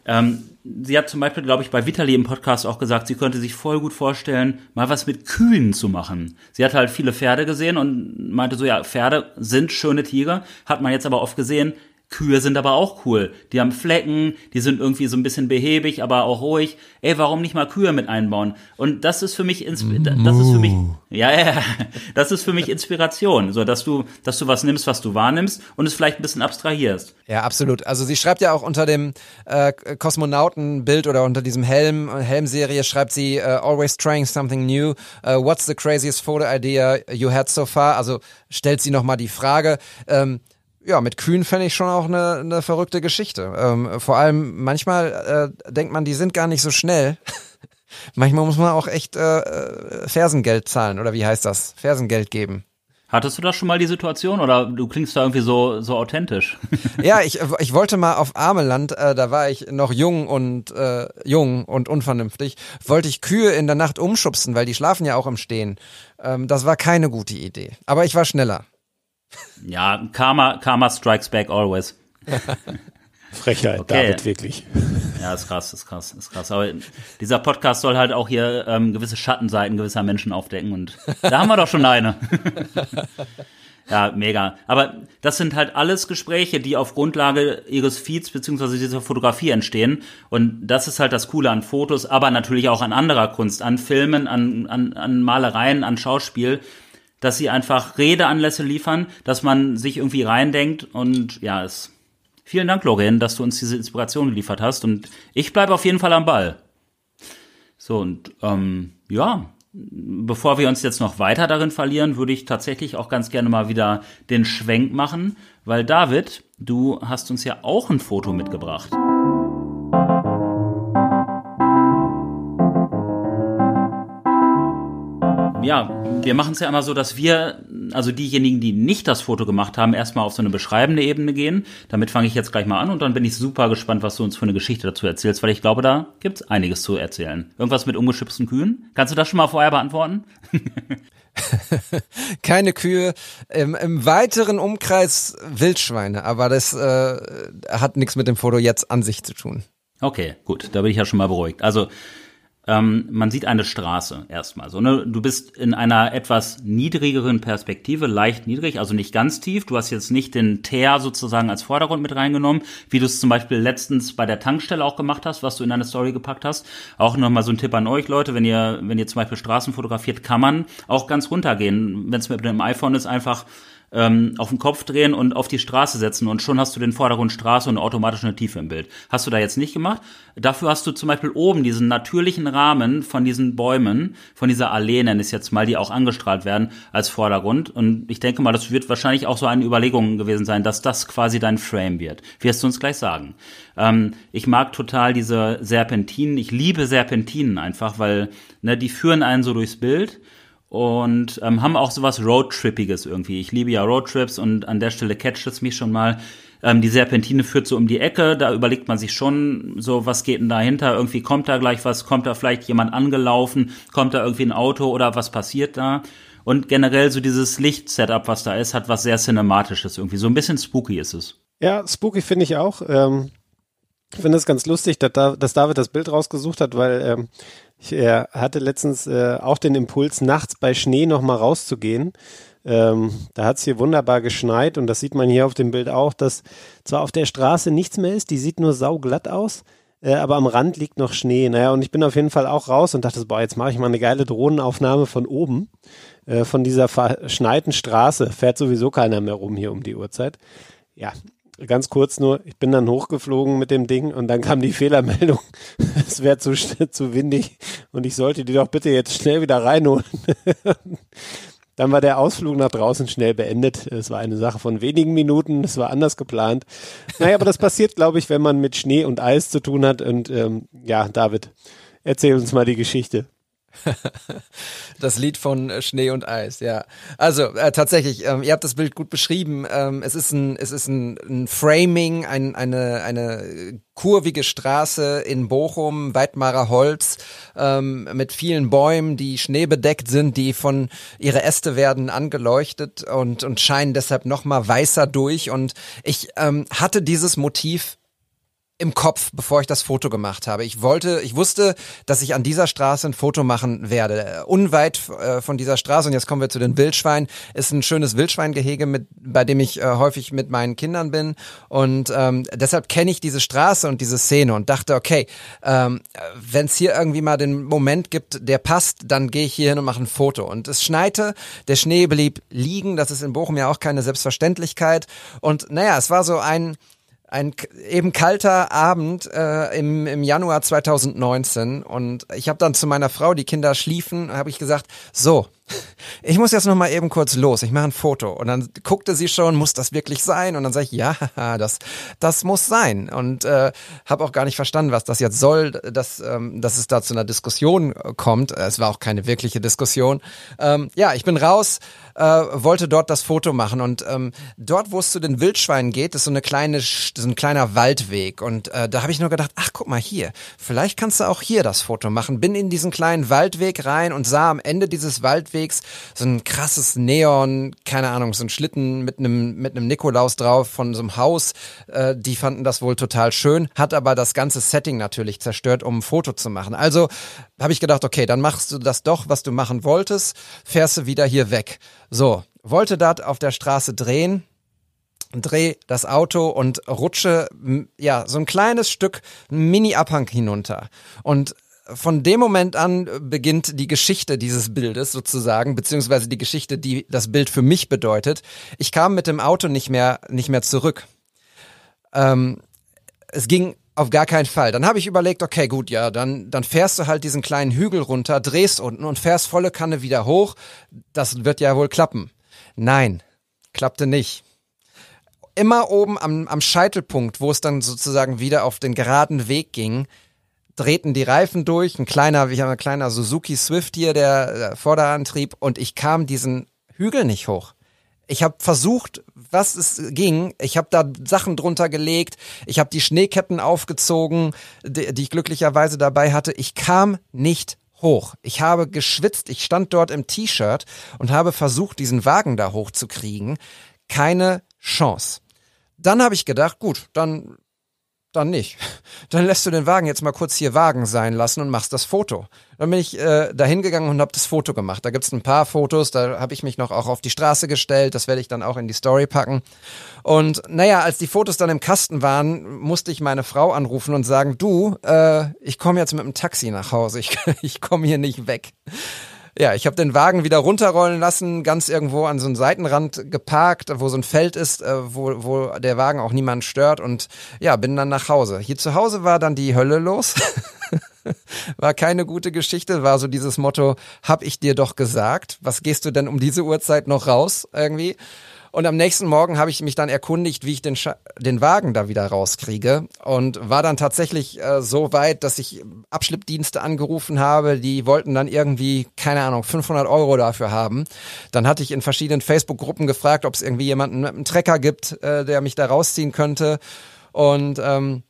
Ähm, sie hat zum Beispiel, glaube ich, bei Vitali im Podcast auch gesagt, sie könnte sich voll gut vorstellen, mal was mit Kühen zu machen. Sie hat halt viele Pferde gesehen und meinte so, ja, Pferde sind schöne Tiere, hat man jetzt aber oft gesehen, Kühe sind aber auch cool. Die haben Flecken, die sind irgendwie so ein bisschen behäbig, aber auch ruhig. Ey, warum nicht mal Kühe mit einbauen? Und das ist für mich, das ist für mich, ja, ja, [LAUGHS] das ist für mich Inspiration, so dass du, dass du was nimmst, was du wahrnimmst und es vielleicht ein bisschen abstrahierst. Ja, absolut. Also sie schreibt ja auch unter dem äh, Kosmonautenbild oder unter diesem Helm, Helmserie schreibt sie uh, always trying something new. Uh, what's the craziest photo idea you had so far? Also stellt sie nochmal die Frage. Ähm, ja, mit Kühen fände ich schon auch eine, eine verrückte Geschichte. Ähm, vor allem manchmal äh, denkt man, die sind gar nicht so schnell. [LAUGHS] manchmal muss man auch echt äh, äh, Fersengeld zahlen oder wie heißt das? Fersengeld geben. Hattest du das schon mal die Situation oder du klingst da irgendwie so so authentisch? ja, [LAUGHS] ich, ich wollte mal auf Armeland, äh, da war ich noch jung und äh, jung und unvernünftig, wollte ich Kühe in der Nacht umschubsen, weil die schlafen ja auch im Stehen. Ähm, das war keine gute Idee. Aber ich war schneller. Ja, Karma, Karma strikes back always. [LAUGHS] Frechheit, okay. David, wirklich. Ja, ist krass, ist krass, ist krass. Aber dieser Podcast soll halt auch hier ähm, gewisse Schattenseiten gewisser Menschen aufdecken und da haben wir doch schon eine. [LAUGHS] ja, mega. Aber das sind halt alles Gespräche, die auf Grundlage ihres Feeds beziehungsweise dieser Fotografie entstehen. Und das ist halt das Coole an Fotos, aber natürlich auch an anderer Kunst, an Filmen, an, an, an Malereien, an Schauspiel dass sie einfach Redeanlässe liefern, dass man sich irgendwie reindenkt und ja, es. Vielen Dank, Lorraine, dass du uns diese Inspiration geliefert hast und ich bleibe auf jeden Fall am Ball. So und ähm, ja, bevor wir uns jetzt noch weiter darin verlieren, würde ich tatsächlich auch ganz gerne mal wieder den Schwenk machen, weil David, du hast uns ja auch ein Foto mitgebracht. Ja, wir machen es ja immer so, dass wir, also diejenigen, die nicht das Foto gemacht haben, erstmal auf so eine beschreibende Ebene gehen. Damit fange ich jetzt gleich mal an und dann bin ich super gespannt, was du uns für eine Geschichte dazu erzählst, weil ich glaube, da gibt's einiges zu erzählen. Irgendwas mit ungeschützten Kühen? Kannst du das schon mal vorher beantworten? [LAUGHS] Keine Kühe, im, im weiteren Umkreis Wildschweine, aber das äh, hat nichts mit dem Foto jetzt an sich zu tun. Okay, gut, da bin ich ja schon mal beruhigt. Also ähm, man sieht eine Straße erstmal. So, ne? Du bist in einer etwas niedrigeren Perspektive, leicht niedrig, also nicht ganz tief. Du hast jetzt nicht den Teer sozusagen als Vordergrund mit reingenommen, wie du es zum Beispiel letztens bei der Tankstelle auch gemacht hast, was du in deine Story gepackt hast. Auch nochmal so ein Tipp an euch, Leute, wenn ihr, wenn ihr zum Beispiel Straßen fotografiert, kann man auch ganz runtergehen. Wenn es mit dem iPhone ist, einfach ähm, auf den Kopf drehen und auf die Straße setzen und schon hast du den Vordergrund Straße und automatisch eine Tiefe im Bild. Hast du da jetzt nicht gemacht. Dafür hast du zum Beispiel oben diesen natürlichen Rahmen von diesen Bäumen, von dieser Allee nenne ich es jetzt mal, die auch angestrahlt werden als Vordergrund. Und ich denke mal, das wird wahrscheinlich auch so eine Überlegung gewesen sein, dass das quasi dein Frame wird. Wirst du uns gleich sagen. Ähm, ich mag total diese Serpentinen. Ich liebe Serpentinen einfach, weil ne, die führen einen so durchs Bild und ähm, haben auch sowas Roadtrippiges irgendwie. Ich liebe ja Roadtrips und an der Stelle catcht es mich schon mal. Ähm, die Serpentine führt so um die Ecke, da überlegt man sich schon so, was geht denn dahinter? Irgendwie kommt da gleich was, kommt da vielleicht jemand angelaufen, kommt da irgendwie ein Auto oder was passiert da? Und generell so dieses Lichtsetup, was da ist, hat was sehr Cinematisches irgendwie. So ein bisschen spooky ist es. Ja, spooky finde ich auch. Ähm, finde es ganz lustig, dass, David das Bild rausgesucht hat, weil ähm, ich äh, hatte letztens äh, auch den Impuls, nachts bei Schnee nochmal rauszugehen. Ähm, da hat es hier wunderbar geschneit und das sieht man hier auf dem Bild auch, dass zwar auf der Straße nichts mehr ist, die sieht nur sauglatt aus, äh, aber am Rand liegt noch Schnee. Naja, und ich bin auf jeden Fall auch raus und dachte, boah, jetzt mache ich mal eine geile Drohnenaufnahme von oben, äh, von dieser verschneiten Straße. Fährt sowieso keiner mehr rum hier um die Uhrzeit. Ja, ganz kurz nur, ich bin dann hochgeflogen mit dem Ding und dann kam die Fehlermeldung, [LAUGHS] es wäre zu, zu windig und ich sollte die doch bitte jetzt schnell wieder reinholen. [LAUGHS] dann war der Ausflug nach draußen schnell beendet. Es war eine Sache von wenigen Minuten, es war anders geplant. Naja, aber das passiert, glaube ich, wenn man mit Schnee und Eis zu tun hat. Und ähm, ja, David, erzähl uns mal die Geschichte. [LAUGHS] das Lied von äh, Schnee und Eis, ja. Also äh, tatsächlich, ähm, ihr habt das Bild gut beschrieben. Ähm, es ist ein, es ist ein, ein Framing, ein, eine, eine kurvige Straße in Bochum, Weidmarer Holz, ähm, mit vielen Bäumen, die schneebedeckt sind, die von ihre Äste werden angeleuchtet und und scheinen deshalb noch mal weißer durch. Und ich ähm, hatte dieses Motiv im Kopf, bevor ich das Foto gemacht habe. Ich wollte, ich wusste, dass ich an dieser Straße ein Foto machen werde. Unweit äh, von dieser Straße, und jetzt kommen wir zu den Wildschweinen, ist ein schönes Wildschweingehege, mit, bei dem ich äh, häufig mit meinen Kindern bin. Und ähm, deshalb kenne ich diese Straße und diese Szene und dachte, okay, ähm, wenn es hier irgendwie mal den Moment gibt, der passt, dann gehe ich hier hin und mache ein Foto. Und es schneite, der Schnee blieb liegen, das ist in Bochum ja auch keine Selbstverständlichkeit. Und naja, es war so ein ein eben kalter Abend äh, im, im Januar 2019 und ich habe dann zu meiner Frau, die Kinder schliefen, habe ich gesagt, so, ich muss jetzt noch mal eben kurz los, ich mache ein Foto. Und dann guckte sie schon, muss das wirklich sein? Und dann sage ich, ja, [LAUGHS] das, das muss sein. Und äh, habe auch gar nicht verstanden, was das jetzt soll, dass, ähm, dass es da zu einer Diskussion kommt. Es war auch keine wirkliche Diskussion. Ähm, ja, ich bin raus, äh, wollte dort das Foto machen. Und ähm, dort, wo es zu den Wildschweinen geht, ist so eine kleine, so ein kleiner Waldweg. Und äh, da habe ich nur gedacht, ach guck mal hier, vielleicht kannst du auch hier das Foto machen. Bin in diesen kleinen Waldweg rein und sah am Ende dieses Waldwegs halbwegs so ein krasses Neon, keine Ahnung, so ein Schlitten mit einem mit einem Nikolaus drauf von so einem Haus. Äh, die fanden das wohl total schön, hat aber das ganze Setting natürlich zerstört, um ein Foto zu machen. Also habe ich gedacht, okay, dann machst du das doch, was du machen wolltest, fährst du wieder hier weg. So, wollte dort auf der Straße drehen, dreh das Auto und rutsche ja so ein kleines Stück Mini-Abhang hinunter und von dem Moment an beginnt die Geschichte dieses Bildes sozusagen, beziehungsweise die Geschichte, die das Bild für mich bedeutet. Ich kam mit dem Auto nicht mehr, nicht mehr zurück. Ähm, es ging auf gar keinen Fall. Dann habe ich überlegt, okay, gut, ja, dann, dann fährst du halt diesen kleinen Hügel runter, drehst unten und fährst volle Kanne wieder hoch. Das wird ja wohl klappen. Nein, klappte nicht. Immer oben am, am Scheitelpunkt, wo es dann sozusagen wieder auf den geraden Weg ging, drehten die Reifen durch, ein kleiner, wir haben ein kleiner Suzuki Swift hier, der, der Vorderantrieb, und ich kam diesen Hügel nicht hoch. Ich habe versucht, was es ging. Ich habe da Sachen drunter gelegt. Ich habe die Schneeketten aufgezogen, die, die ich glücklicherweise dabei hatte. Ich kam nicht hoch. Ich habe geschwitzt. Ich stand dort im T-Shirt und habe versucht, diesen Wagen da hochzukriegen. Keine Chance. Dann habe ich gedacht, gut, dann dann nicht. [LAUGHS] Dann lässt du den Wagen jetzt mal kurz hier Wagen sein lassen und machst das Foto. Dann bin ich äh, da hingegangen und habe das Foto gemacht. Da gibt's ein paar Fotos, da habe ich mich noch auch auf die Straße gestellt, das werde ich dann auch in die Story packen. Und naja, als die Fotos dann im Kasten waren, musste ich meine Frau anrufen und sagen, du, äh, ich komme jetzt mit dem Taxi nach Hause, ich, [LAUGHS] ich komme hier nicht weg. Ja, ich habe den Wagen wieder runterrollen lassen, ganz irgendwo an so einen Seitenrand geparkt, wo so ein Feld ist, äh, wo, wo der Wagen auch niemand stört und ja, bin dann nach Hause. Hier zu Hause war dann die Hölle los. [LAUGHS] war keine gute Geschichte, war so dieses Motto, hab ich dir doch gesagt, was gehst du denn um diese Uhrzeit noch raus irgendwie? Und am nächsten Morgen habe ich mich dann erkundigt, wie ich den, Scha den Wagen da wieder rauskriege und war dann tatsächlich äh, so weit, dass ich Abschleppdienste angerufen habe. Die wollten dann irgendwie, keine Ahnung, 500 Euro dafür haben. Dann hatte ich in verschiedenen Facebook-Gruppen gefragt, ob es irgendwie jemanden mit einem Trecker gibt, äh, der mich da rausziehen könnte. Und ähm,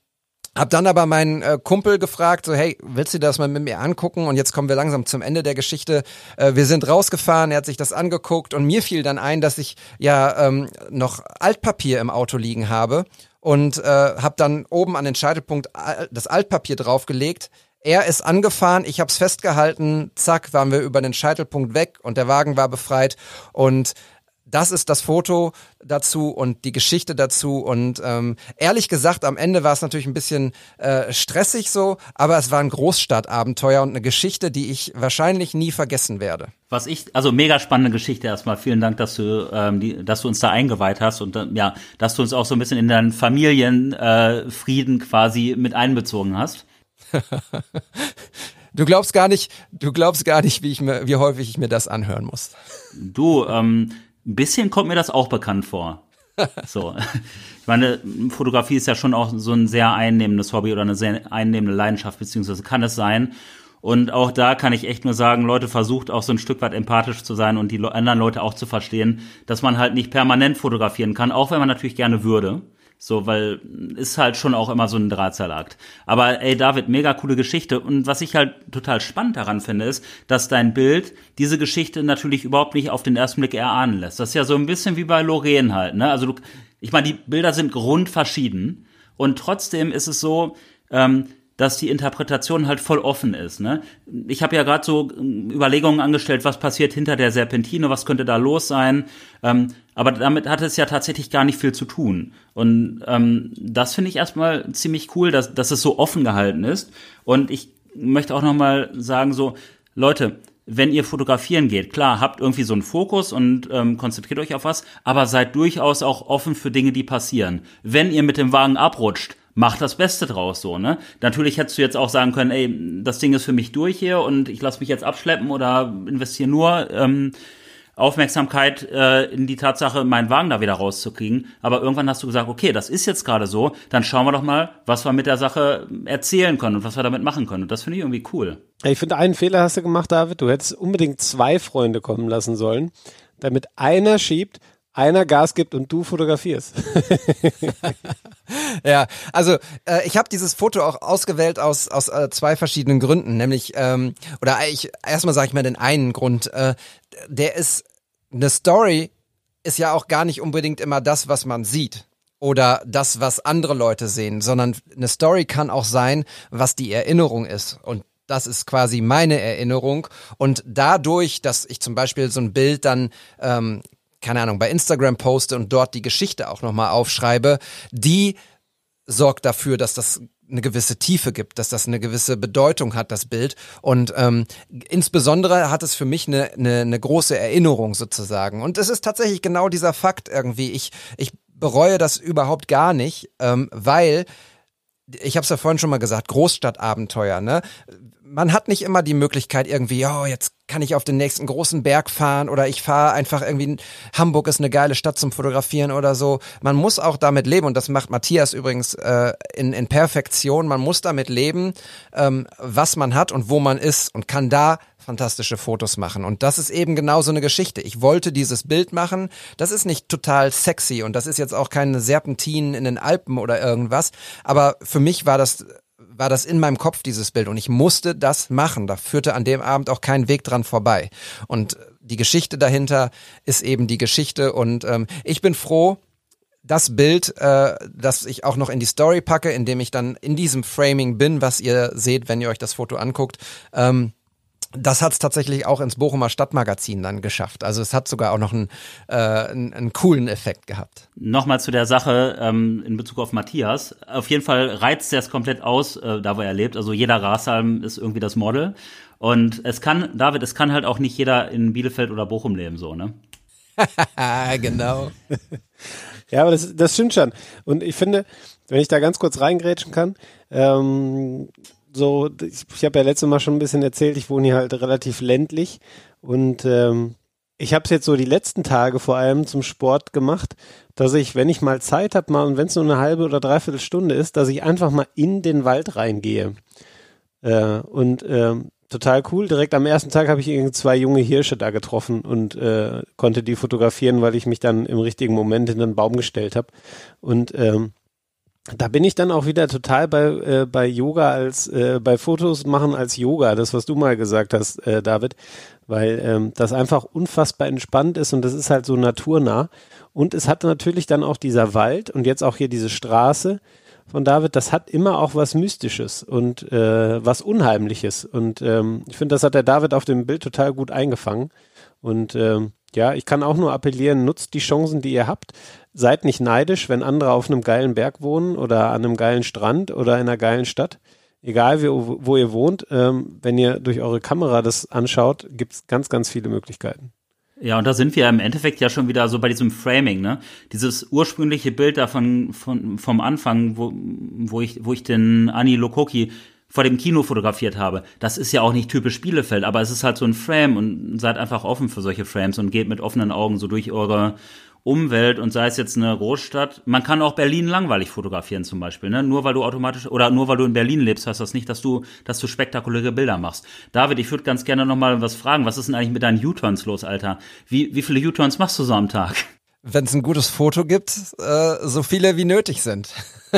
hab dann aber meinen äh, Kumpel gefragt, so hey, willst du das mal mit mir angucken? Und jetzt kommen wir langsam zum Ende der Geschichte. Äh, wir sind rausgefahren, er hat sich das angeguckt und mir fiel dann ein, dass ich ja ähm, noch Altpapier im Auto liegen habe und äh, habe dann oben an den Scheitelpunkt das Altpapier draufgelegt. Er ist angefahren, ich habe es festgehalten, zack, waren wir über den Scheitelpunkt weg und der Wagen war befreit und das ist das Foto dazu und die Geschichte dazu. Und ähm, ehrlich gesagt, am Ende war es natürlich ein bisschen äh, stressig so, aber es war ein Großstadtabenteuer und eine Geschichte, die ich wahrscheinlich nie vergessen werde. Was ich, also mega spannende Geschichte erstmal. Vielen Dank, dass du, ähm, die, dass du uns da eingeweiht hast und äh, ja, dass du uns auch so ein bisschen in deinen Familienfrieden äh, quasi mit einbezogen hast. [LAUGHS] Du glaubst gar nicht, du glaubst gar nicht, wie ich mir, wie häufig ich mir das anhören muss. Du, ähm, ein bisschen kommt mir das auch bekannt vor. [LAUGHS] So. Ich meine, Fotografie ist ja schon auch so ein sehr einnehmendes Hobby oder eine sehr einnehmende Leidenschaft, beziehungsweise kann es sein. Und auch da kann ich echt nur sagen, Leute, versucht auch so ein Stück weit empathisch zu sein und die anderen Leute auch zu verstehen, dass man halt nicht permanent fotografieren kann, auch wenn man natürlich gerne würde. So, weil ist halt schon auch immer so ein Drahtseilakt. Aber ey, David, mega coole Geschichte. Und was ich halt total spannend daran finde, ist, dass dein Bild diese Geschichte natürlich überhaupt nicht auf den ersten Blick erahnen lässt. Das ist ja so ein bisschen wie bei Lorraine halt, ne? Also du, ich meine, die Bilder sind grundverschieden. Und trotzdem ist es so, ähm, dass die Interpretation halt voll offen ist. Ne? Ich habe ja gerade so ähm, Überlegungen angestellt, was passiert hinter der Serpentine, was könnte da los sein. Ähm, aber damit hat es ja tatsächlich gar nicht viel zu tun. Und ähm, das finde ich erstmal ziemlich cool, dass, dass es so offen gehalten ist. Und ich möchte auch noch mal sagen, so Leute, wenn ihr fotografieren geht, klar, habt irgendwie so einen Fokus und ähm, konzentriert euch auf was, aber seid durchaus auch offen für Dinge, die passieren. Wenn ihr mit dem Wagen abrutscht, macht das Beste draus so, ne? Natürlich hättest du jetzt auch sagen können, ey, das Ding ist für mich durch hier und ich lasse mich jetzt abschleppen oder investiere nur ähm, Aufmerksamkeit äh, in die Tatsache, meinen Wagen da wieder rauszukriegen. Aber irgendwann hast du gesagt, okay, das ist jetzt gerade so, dann schauen wir doch mal, was wir mit der Sache erzählen können und was wir damit machen können. Und das finde ich irgendwie cool. Ich finde, einen Fehler hast du gemacht, David. Du hättest unbedingt zwei Freunde kommen lassen sollen, damit einer schiebt, einer Gas gibt und du fotografierst. [LAUGHS] ja, also äh, ich habe dieses Foto auch ausgewählt aus aus äh, zwei verschiedenen Gründen, nämlich ähm, oder ich erstmal sage ich mal den einen Grund, äh, der ist eine Story ist ja auch gar nicht unbedingt immer das, was man sieht oder das, was andere Leute sehen, sondern eine Story kann auch sein, was die Erinnerung ist und das ist quasi meine Erinnerung. Und dadurch, dass ich zum Beispiel so ein Bild dann ähm, keine Ahnung, bei Instagram poste und dort die Geschichte auch nochmal aufschreibe, die sorgt dafür, dass das eine gewisse Tiefe gibt, dass das eine gewisse Bedeutung hat, das Bild. Und ähm, insbesondere hat es für mich eine, eine, eine große Erinnerung sozusagen. Und es ist tatsächlich genau dieser Fakt irgendwie. Ich, ich bereue das überhaupt gar nicht, ähm, weil ich habe es ja vorhin schon mal gesagt, Großstadtabenteuer, ne? Man hat nicht immer die Möglichkeit irgendwie, oh, jetzt kann ich auf den nächsten großen Berg fahren oder ich fahre einfach irgendwie, Hamburg ist eine geile Stadt zum Fotografieren oder so. Man muss auch damit leben und das macht Matthias übrigens äh, in, in Perfektion. Man muss damit leben, ähm, was man hat und wo man ist und kann da fantastische Fotos machen. Und das ist eben genau so eine Geschichte. Ich wollte dieses Bild machen. Das ist nicht total sexy und das ist jetzt auch keine Serpentin in den Alpen oder irgendwas. Aber für mich war das war das in meinem Kopf, dieses Bild. Und ich musste das machen. Da führte an dem Abend auch kein Weg dran vorbei. Und die Geschichte dahinter ist eben die Geschichte. Und ähm, ich bin froh, das Bild, äh, das ich auch noch in die Story packe, indem ich dann in diesem Framing bin, was ihr seht, wenn ihr euch das Foto anguckt. Ähm, das hat es tatsächlich auch ins Bochumer Stadtmagazin dann geschafft. Also es hat sogar auch noch einen, äh, einen, einen coolen Effekt gehabt. Nochmal zu der Sache ähm, in Bezug auf Matthias. Auf jeden Fall reizt er es komplett aus, äh, da wo er lebt. Also jeder Rasalm ist irgendwie das Model. Und es kann, David, es kann halt auch nicht jeder in Bielefeld oder Bochum leben, so, ne? [LAUGHS] genau. [LAUGHS] ja, aber das, das stimmt schon. Und ich finde, wenn ich da ganz kurz reingrätschen kann, ähm, so, ich, ich habe ja letztes Mal schon ein bisschen erzählt, ich wohne hier halt relativ ländlich und ähm, ich habe es jetzt so die letzten Tage vor allem zum Sport gemacht, dass ich, wenn ich mal Zeit habe, mal und wenn es nur eine halbe oder dreiviertel Stunde ist, dass ich einfach mal in den Wald reingehe. Äh, und äh, total cool. Direkt am ersten Tag habe ich zwei junge Hirsche da getroffen und äh, konnte die fotografieren, weil ich mich dann im richtigen Moment in den Baum gestellt habe. Und ähm, da bin ich dann auch wieder total bei, äh, bei Yoga als, äh, bei Fotos machen als Yoga, das, was du mal gesagt hast, äh, David, weil ähm, das einfach unfassbar entspannt ist und das ist halt so naturnah. Und es hat natürlich dann auch dieser Wald und jetzt auch hier diese Straße von David, das hat immer auch was Mystisches und äh, was Unheimliches. Und ähm, ich finde, das hat der David auf dem Bild total gut eingefangen. Und ähm, ja, ich kann auch nur appellieren, nutzt die Chancen, die ihr habt. Seid nicht neidisch, wenn andere auf einem geilen Berg wohnen oder an einem geilen Strand oder in einer geilen Stadt. Egal, wo, wo ihr wohnt, ähm, wenn ihr durch eure Kamera das anschaut, gibt es ganz, ganz viele Möglichkeiten. Ja, und da sind wir im Endeffekt ja schon wieder so bei diesem Framing, ne? Dieses ursprüngliche Bild davon von, vom Anfang, wo, wo ich, wo ich den Ani Lokoki vor dem Kino fotografiert habe. Das ist ja auch nicht typisch Bielefeld, aber es ist halt so ein Frame und seid einfach offen für solche Frames und geht mit offenen Augen so durch eure Umwelt und sei es jetzt eine Großstadt. Man kann auch Berlin langweilig fotografieren zum Beispiel, ne? Nur weil du automatisch oder nur weil du in Berlin lebst, heißt das nicht, dass du, dass du spektakuläre Bilder machst. David, ich würde ganz gerne noch mal was fragen. Was ist denn eigentlich mit deinen U-Turns los, Alter? Wie, wie viele U-Turns machst du so am Tag? Wenn es ein gutes Foto gibt, äh, so viele wie nötig sind.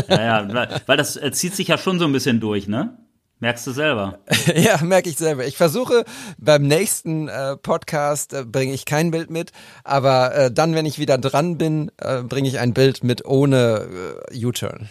ja, ja, weil, weil das äh, zieht sich ja schon so ein bisschen durch, ne? Merkst du selber? [LAUGHS] ja, merke ich selber. Ich versuche beim nächsten äh, Podcast äh, bringe ich kein Bild mit, aber äh, dann, wenn ich wieder dran bin, äh, bringe ich ein Bild mit ohne äh, U-Turn.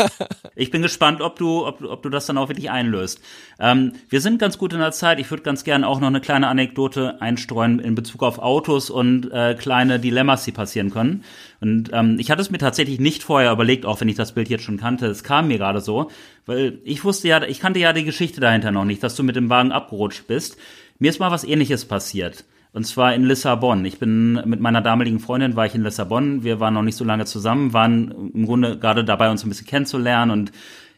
[LAUGHS] ich bin gespannt, ob du, ob, ob du das dann auch wirklich einlöst. Ähm, wir sind ganz gut in der Zeit. Ich würde ganz gerne auch noch eine kleine Anekdote einstreuen in Bezug auf Autos und äh, kleine Dilemmas, die passieren können. Und ähm, ich hatte es mir tatsächlich nicht vorher überlegt, auch wenn ich das Bild jetzt schon kannte. Es kam mir gerade so, weil ich wusste ja, ich kannte ja die Geschichte dahinter noch nicht, dass du mit dem Wagen abgerutscht bist. Mir ist mal was ähnliches passiert. Und zwar in Lissabon. Ich bin mit meiner damaligen Freundin war ich in Lissabon. Wir waren noch nicht so lange zusammen, waren im Grunde gerade dabei, uns ein bisschen kennenzulernen und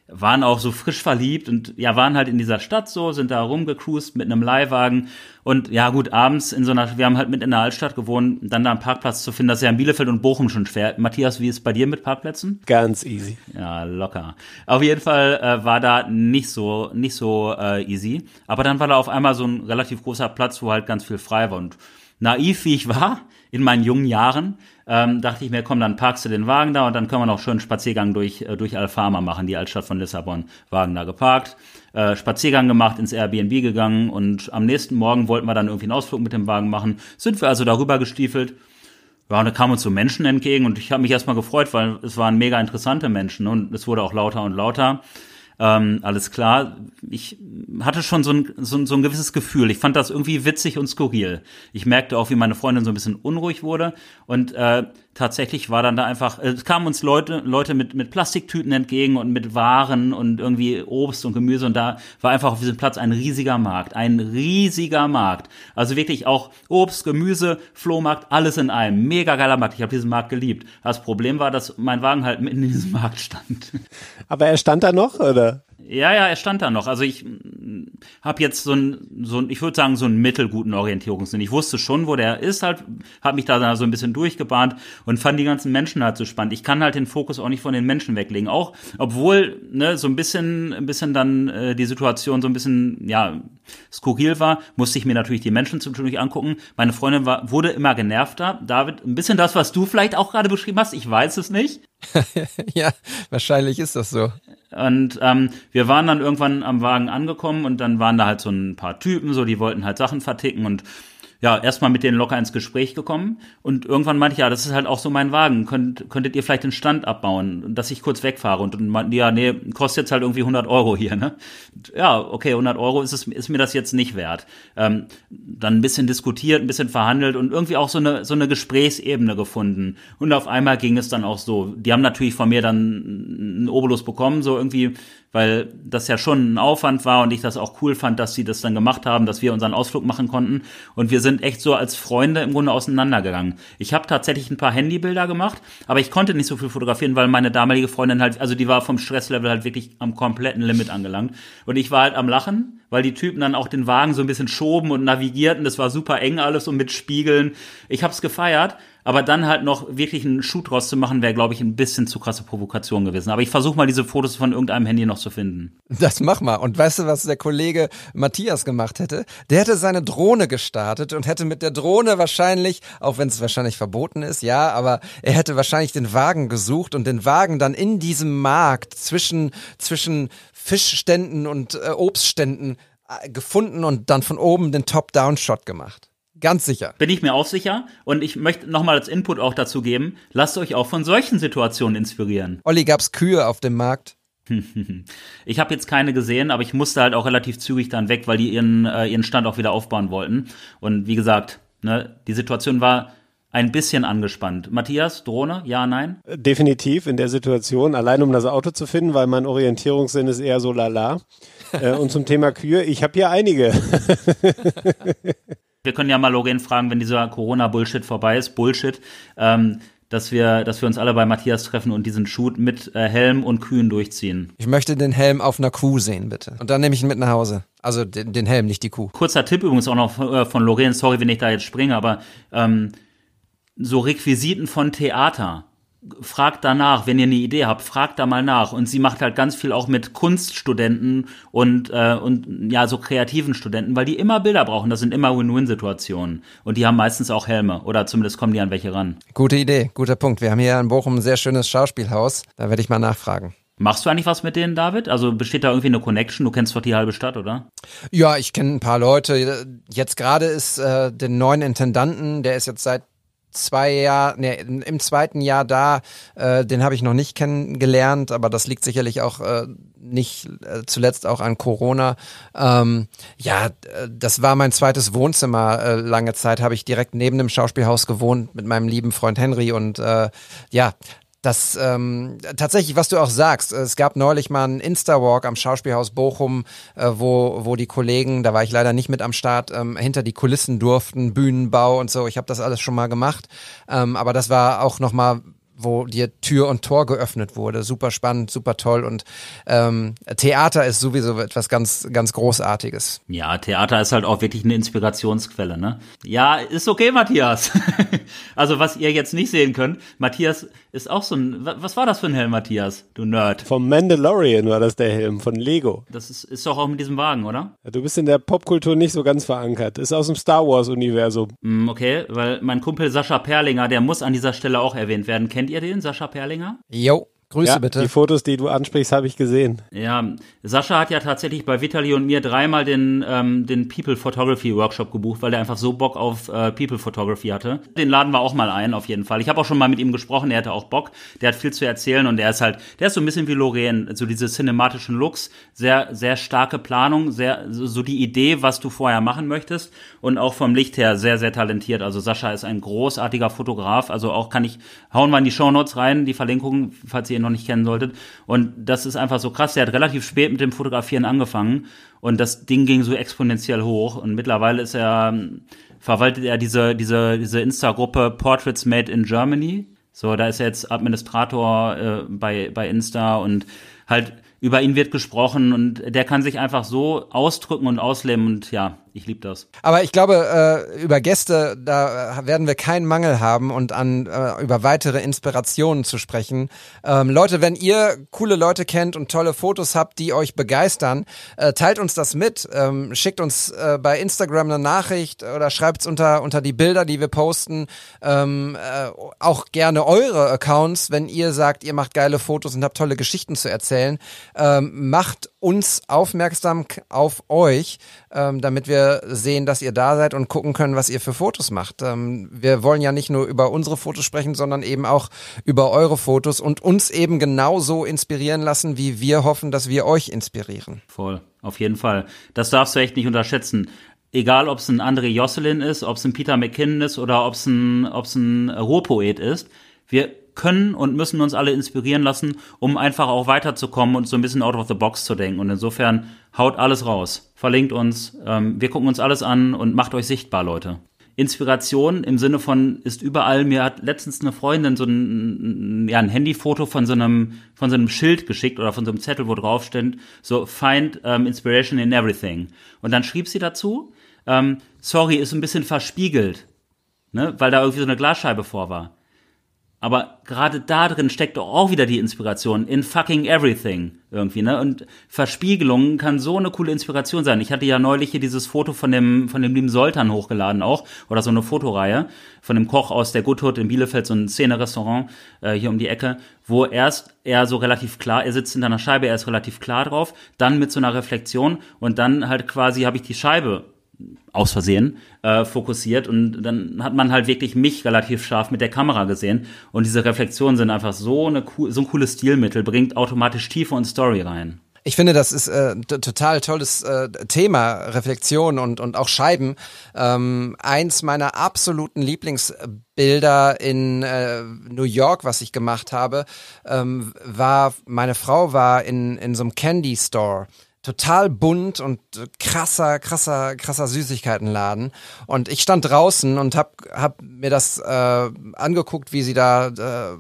waren auch so frisch verliebt und ja, waren halt in dieser Stadt so, sind da rumgecruised mit einem Leihwagen und ja gut, abends in so einer, wir haben halt mit in der Altstadt gewohnt, dann da einen Parkplatz zu finden, das ist ja in Bielefeld und Bochum schon schwer. Matthias, wie ist es bei dir mit Parkplätzen? Ganz easy. Ja, locker. Auf jeden Fall äh, war da nicht so, nicht so äh, easy, aber dann war da auf einmal so ein relativ großer Platz, wo halt ganz viel frei war und naiv wie ich war, in meinen jungen Jahren, ähm, dachte ich mir, komm, dann parkst du den Wagen da und dann können wir noch schön einen Spaziergang durch, äh, durch Alfama machen, die Altstadt von Lissabon. Wagen da geparkt, äh, Spaziergang gemacht, ins Airbnb gegangen und am nächsten Morgen wollten wir dann irgendwie einen Ausflug mit dem Wagen machen. Sind wir also darüber gestiefelt. Ja, und da kamen uns so Menschen entgegen und ich habe mich erstmal gefreut, weil es waren mega interessante Menschen und es wurde auch lauter und lauter. Ähm, alles klar. Ich hatte schon so ein, so, ein, so ein gewisses Gefühl. Ich fand das irgendwie witzig und skurril. Ich merkte auch, wie meine Freundin so ein bisschen unruhig wurde. Und äh, tatsächlich war dann da einfach, es kamen uns Leute, Leute mit, mit Plastiktüten entgegen und mit Waren und irgendwie Obst und Gemüse. Und da war einfach auf diesem Platz ein riesiger Markt. Ein riesiger Markt. Also wirklich auch Obst, Gemüse, Flohmarkt, alles in einem. Mega geiler Markt. Ich habe diesen Markt geliebt. Das Problem war, dass mein Wagen halt mitten in diesem Markt stand. Aber er stand da noch, oder? Ja, ja, er stand da noch. Also ich habe jetzt so ein, so ein, ich würde sagen, so einen mittelguten Orientierungssinn. Ich wusste schon, wo der ist, halt, habe mich da so ein bisschen durchgebahnt und fand die ganzen Menschen halt so spannend. Ich kann halt den Fokus auch nicht von den Menschen weglegen. Auch, obwohl, ne, so ein bisschen, ein bisschen dann äh, die Situation so ein bisschen, ja, skurril war, musste ich mir natürlich die Menschen zwischendurch angucken. Meine Freundin war, wurde immer genervter. David, ein bisschen das, was du vielleicht auch gerade beschrieben hast, ich weiß es nicht. [LAUGHS] ja, wahrscheinlich ist das so. Und ähm, wir waren dann irgendwann am Wagen angekommen und dann waren da halt so ein paar Typen, so die wollten halt Sachen verticken und ja, erstmal mit denen locker ins Gespräch gekommen. Und irgendwann meinte ich, ja, das ist halt auch so mein Wagen, Könnt, könntet ihr vielleicht den Stand abbauen, dass ich kurz wegfahre? Und dann meinten ja, nee, kostet jetzt halt irgendwie 100 Euro hier, ne? Ja, okay, 100 Euro ist, es, ist mir das jetzt nicht wert. Ähm, dann ein bisschen diskutiert, ein bisschen verhandelt und irgendwie auch so eine, so eine Gesprächsebene gefunden. Und auf einmal ging es dann auch so, die haben natürlich von mir dann einen Obolus bekommen, so irgendwie weil das ja schon ein Aufwand war und ich das auch cool fand, dass sie das dann gemacht haben, dass wir unseren Ausflug machen konnten. Und wir sind echt so als Freunde im Grunde auseinandergegangen. Ich habe tatsächlich ein paar Handybilder gemacht, aber ich konnte nicht so viel fotografieren, weil meine damalige Freundin halt, also die war vom Stresslevel halt wirklich am kompletten Limit angelangt. Und ich war halt am Lachen, weil die Typen dann auch den Wagen so ein bisschen schoben und navigierten. Das war super eng alles und mit Spiegeln. Ich hab's gefeiert, aber dann halt noch wirklich einen Schuh draus zu machen, wäre, glaube ich, ein bisschen zu krasse Provokation gewesen. Aber ich versuche mal diese Fotos von irgendeinem Handy noch zu finden. Das mach mal. Und weißt du, was der Kollege Matthias gemacht hätte? Der hätte seine Drohne gestartet und hätte mit der Drohne wahrscheinlich, auch wenn es wahrscheinlich verboten ist, ja, aber er hätte wahrscheinlich den Wagen gesucht und den Wagen dann in diesem Markt zwischen, zwischen Fischständen und äh, Obstständen äh, gefunden und dann von oben den Top-Down-Shot gemacht. Ganz sicher. Bin ich mir auch sicher. Und ich möchte nochmal als Input auch dazu geben, lasst euch auch von solchen Situationen inspirieren. Olli, gab's Kühe auf dem Markt? [LAUGHS] ich habe jetzt keine gesehen, aber ich musste halt auch relativ zügig dann weg, weil die ihren, äh, ihren Stand auch wieder aufbauen wollten. Und wie gesagt, ne, die Situation war ein bisschen angespannt. Matthias, Drohne, ja, nein? Definitiv in der Situation, allein um das Auto zu finden, weil mein Orientierungssinn ist eher so lala. äh, und zum Thema Kühe, ich habe hier einige. [LAUGHS] wir können ja mal Logan fragen, wenn dieser Corona-Bullshit vorbei ist, Bullshit, ähm, dass wir, dass wir uns alle bei Matthias treffen und diesen Shoot mit äh, Helm und Kühen durchziehen. Ich möchte den Helm auf einer Kuh sehen, bitte. Und dann nehme ich ihn mit nach Hause. Also den, den Helm, nicht die Kuh. Kurzer Tipp übrigens auch noch von, äh, von Loren, sorry, wenn ich da jetzt springe, aber ähm, so Requisiten von Theater fragt danach, wenn ihr eine Idee habt, fragt da mal nach. Und sie macht halt ganz viel auch mit Kunststudenten und, äh, und ja, so kreativen Studenten, weil die immer Bilder brauchen. Das sind immer Win-Win-Situationen. Und die haben meistens auch Helme oder zumindest kommen die an welche ran. Gute Idee, guter Punkt. Wir haben hier in Bochum ein sehr schönes Schauspielhaus. Da werde ich mal nachfragen. Machst du eigentlich was mit denen, David? Also besteht da irgendwie eine Connection? Du kennst doch die halbe Stadt, oder? Ja, ich kenne ein paar Leute. Jetzt gerade ist äh, den neuen Intendanten, der ist jetzt seit zwei Jahr, nee, im zweiten Jahr da, äh, den habe ich noch nicht kennengelernt, aber das liegt sicherlich auch äh, nicht äh, zuletzt auch an Corona. Ähm, ja, äh, das war mein zweites Wohnzimmer. Äh, lange Zeit habe ich direkt neben dem Schauspielhaus gewohnt mit meinem lieben Freund Henry und äh, ja, das ähm, tatsächlich, was du auch sagst, es gab neulich mal einen Insta-Walk am Schauspielhaus Bochum, äh, wo, wo die Kollegen, da war ich leider nicht mit am Start, ähm, hinter die Kulissen durften, Bühnenbau und so. Ich habe das alles schon mal gemacht. Ähm, aber das war auch nochmal wo dir Tür und Tor geöffnet wurde. Super spannend, super toll und ähm, Theater ist sowieso etwas ganz, ganz Großartiges. Ja, Theater ist halt auch wirklich eine Inspirationsquelle, ne? Ja, ist okay, Matthias. [LAUGHS] also was ihr jetzt nicht sehen könnt, Matthias ist auch so ein, was war das für ein Helm, Matthias, du Nerd? Vom Mandalorian war das der Helm, von Lego. Das ist, ist doch auch mit diesem Wagen, oder? Ja, du bist in der Popkultur nicht so ganz verankert. Ist aus dem Star Wars-Universum. Mm, okay, weil mein Kumpel Sascha Perlinger, der muss an dieser Stelle auch erwähnt werden. Kennt ihr den, Sascha Perlinger? Jo. Grüße ja, bitte. Die Fotos, die du ansprichst, habe ich gesehen. Ja, Sascha hat ja tatsächlich bei Vitali und mir dreimal den, ähm, den People Photography Workshop gebucht, weil er einfach so Bock auf äh, People Photography hatte. Den laden wir auch mal ein, auf jeden Fall. Ich habe auch schon mal mit ihm gesprochen, er hatte auch Bock. Der hat viel zu erzählen und er ist halt, der ist so ein bisschen wie Lorraine, so diese cinematischen Looks, sehr, sehr starke Planung, sehr, so, so die Idee, was du vorher machen möchtest und auch vom Licht her sehr, sehr talentiert. Also Sascha ist ein großartiger Fotograf, also auch kann ich, hauen wir in die Show Notes rein, die Verlinkungen, falls ihr ihn noch nicht kennen solltet. Und das ist einfach so krass. Der hat relativ spät mit dem Fotografieren angefangen und das Ding ging so exponentiell hoch. Und mittlerweile ist er, verwaltet er diese, diese, diese Insta-Gruppe Portraits Made in Germany. So, da ist er jetzt Administrator äh, bei, bei Insta und halt über ihn wird gesprochen und der kann sich einfach so ausdrücken und ausleben und ja, ich liebe das. Aber ich glaube, äh, über Gäste, da werden wir keinen Mangel haben und an äh, über weitere Inspirationen zu sprechen. Ähm, Leute, wenn ihr coole Leute kennt und tolle Fotos habt, die euch begeistern, äh, teilt uns das mit. Ähm, schickt uns äh, bei Instagram eine Nachricht oder schreibt es unter, unter die Bilder, die wir posten. Ähm, äh, auch gerne eure Accounts, wenn ihr sagt, ihr macht geile Fotos und habt tolle Geschichten zu erzählen. Ähm, macht uns aufmerksam auf euch, ähm, damit wir sehen, dass ihr da seid und gucken können, was ihr für Fotos macht. Ähm, wir wollen ja nicht nur über unsere Fotos sprechen, sondern eben auch über eure Fotos und uns eben genauso inspirieren lassen, wie wir hoffen, dass wir euch inspirieren. Voll, auf jeden Fall. Das darfst du echt nicht unterschätzen. Egal, ob es ein André Josselin ist, ob es ein Peter McKinnon ist oder ob es ein, ein Ruhrpoet ist. Wir können und müssen uns alle inspirieren lassen, um einfach auch weiterzukommen und so ein bisschen out of the box zu denken. Und insofern haut alles raus, verlinkt uns, ähm, wir gucken uns alles an und macht euch sichtbar, Leute. Inspiration im Sinne von ist überall. Mir hat letztens eine Freundin so ein, ja, ein Handyfoto von so einem von so einem Schild geschickt oder von so einem Zettel, wo drauf steht, so find um, inspiration in everything. Und dann schrieb sie dazu, ähm, sorry, ist ein bisschen verspiegelt, ne, weil da irgendwie so eine Glasscheibe vor war. Aber gerade da drin steckt auch wieder die Inspiration in fucking everything irgendwie, ne? Und Verspiegelung kann so eine coole Inspiration sein. Ich hatte ja neulich hier dieses Foto von dem von dem lieben Soltan hochgeladen auch oder so eine Fotoreihe von dem Koch aus der Hood in Bielefeld, so ein Szene-Restaurant äh, hier um die Ecke, wo erst er so relativ klar, er sitzt in einer Scheibe, er ist relativ klar drauf, dann mit so einer Reflexion und dann halt quasi habe ich die Scheibe aus Versehen äh, fokussiert und dann hat man halt wirklich mich relativ scharf mit der Kamera gesehen und diese Reflexionen sind einfach so eine so ein cooles Stilmittel, bringt automatisch Tiefe und Story rein. Ich finde, das ist äh, total tolles äh, Thema, Reflexion und, und auch Scheiben. Ähm, eins meiner absoluten Lieblingsbilder in äh, New York, was ich gemacht habe, ähm, war, meine Frau war in, in so einem Candy Store total bunt und krasser, krasser, krasser Süßigkeitenladen. Und ich stand draußen und hab, hab mir das äh, angeguckt, wie sie da äh,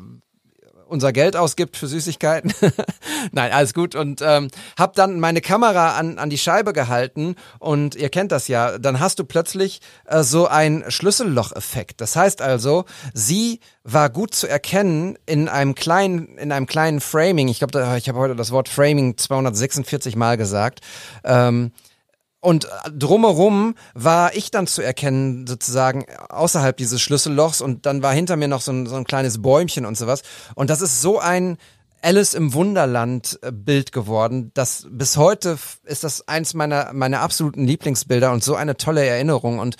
unser Geld ausgibt für Süßigkeiten. [LAUGHS] Nein, alles gut. Und ähm, habe dann meine Kamera an, an die Scheibe gehalten und ihr kennt das ja, dann hast du plötzlich äh, so ein Schlüsselloch-Effekt. Das heißt also, sie war gut zu erkennen in einem kleinen, in einem kleinen Framing. Ich glaube, ich habe heute das Wort Framing 246 Mal gesagt. Ähm, und drumherum war ich dann zu erkennen, sozusagen außerhalb dieses Schlüssellochs und dann war hinter mir noch so ein, so ein kleines Bäumchen und sowas. Und das ist so ein Alice im Wunderland äh, Bild geworden. Das bis heute ist das eins meiner meiner absoluten Lieblingsbilder und so eine tolle Erinnerung und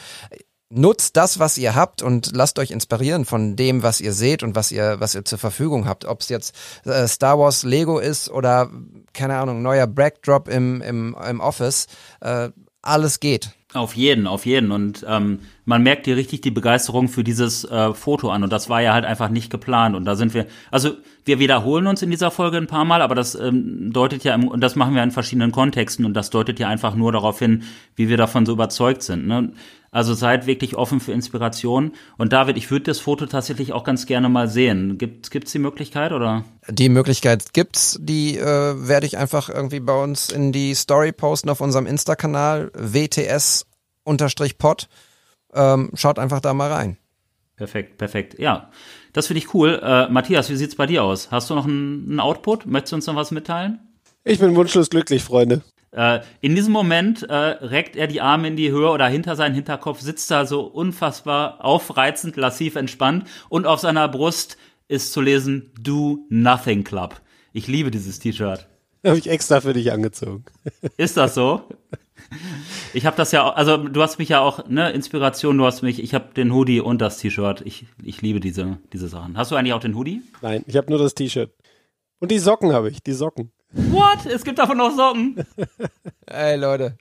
nutzt das, was ihr habt und lasst euch inspirieren von dem, was ihr seht und was ihr, was ihr zur Verfügung habt. Ob es jetzt äh, Star Wars Lego ist oder, keine Ahnung, neuer Backdrop im, im, im Office. Äh, alles geht. Auf jeden, auf jeden. Und ähm, man merkt dir richtig die Begeisterung für dieses äh, Foto an. Und das war ja halt einfach nicht geplant. Und da sind wir, also wir wiederholen uns in dieser Folge ein paar Mal, aber das ähm, deutet ja, im, und das machen wir in verschiedenen Kontexten. Und das deutet ja einfach nur darauf hin, wie wir davon so überzeugt sind. Ne? Also seid wirklich offen für Inspiration. Und David, ich würde das Foto tatsächlich auch ganz gerne mal sehen. Gibt es die Möglichkeit oder? Die Möglichkeit gibt's. Die äh, werde ich einfach irgendwie bei uns in die Story posten auf unserem Insta-Kanal WTS-Pod. Ähm, schaut einfach da mal rein. Perfekt, perfekt. Ja, das finde ich cool. Äh, Matthias, wie sieht's bei dir aus? Hast du noch einen Output? Möchtest du uns noch was mitteilen? Ich bin wunschlos glücklich, Freunde. Äh, in diesem Moment äh, reckt er die Arme in die Höhe oder hinter seinen Hinterkopf, sitzt da so unfassbar aufreizend, lassiv entspannt und auf seiner Brust ist zu lesen Do Nothing Club. Ich liebe dieses T-Shirt. Habe ich extra für dich angezogen. Ist das so? Ich habe das ja, also du hast mich ja auch, ne, Inspiration, du hast mich, ich habe den Hoodie und das T-Shirt. Ich, ich liebe diese, diese Sachen. Hast du eigentlich auch den Hoodie? Nein, ich habe nur das T-Shirt. Und die Socken habe ich, die Socken. What? Es gibt davon noch Socken. [LAUGHS] Ey, Leute.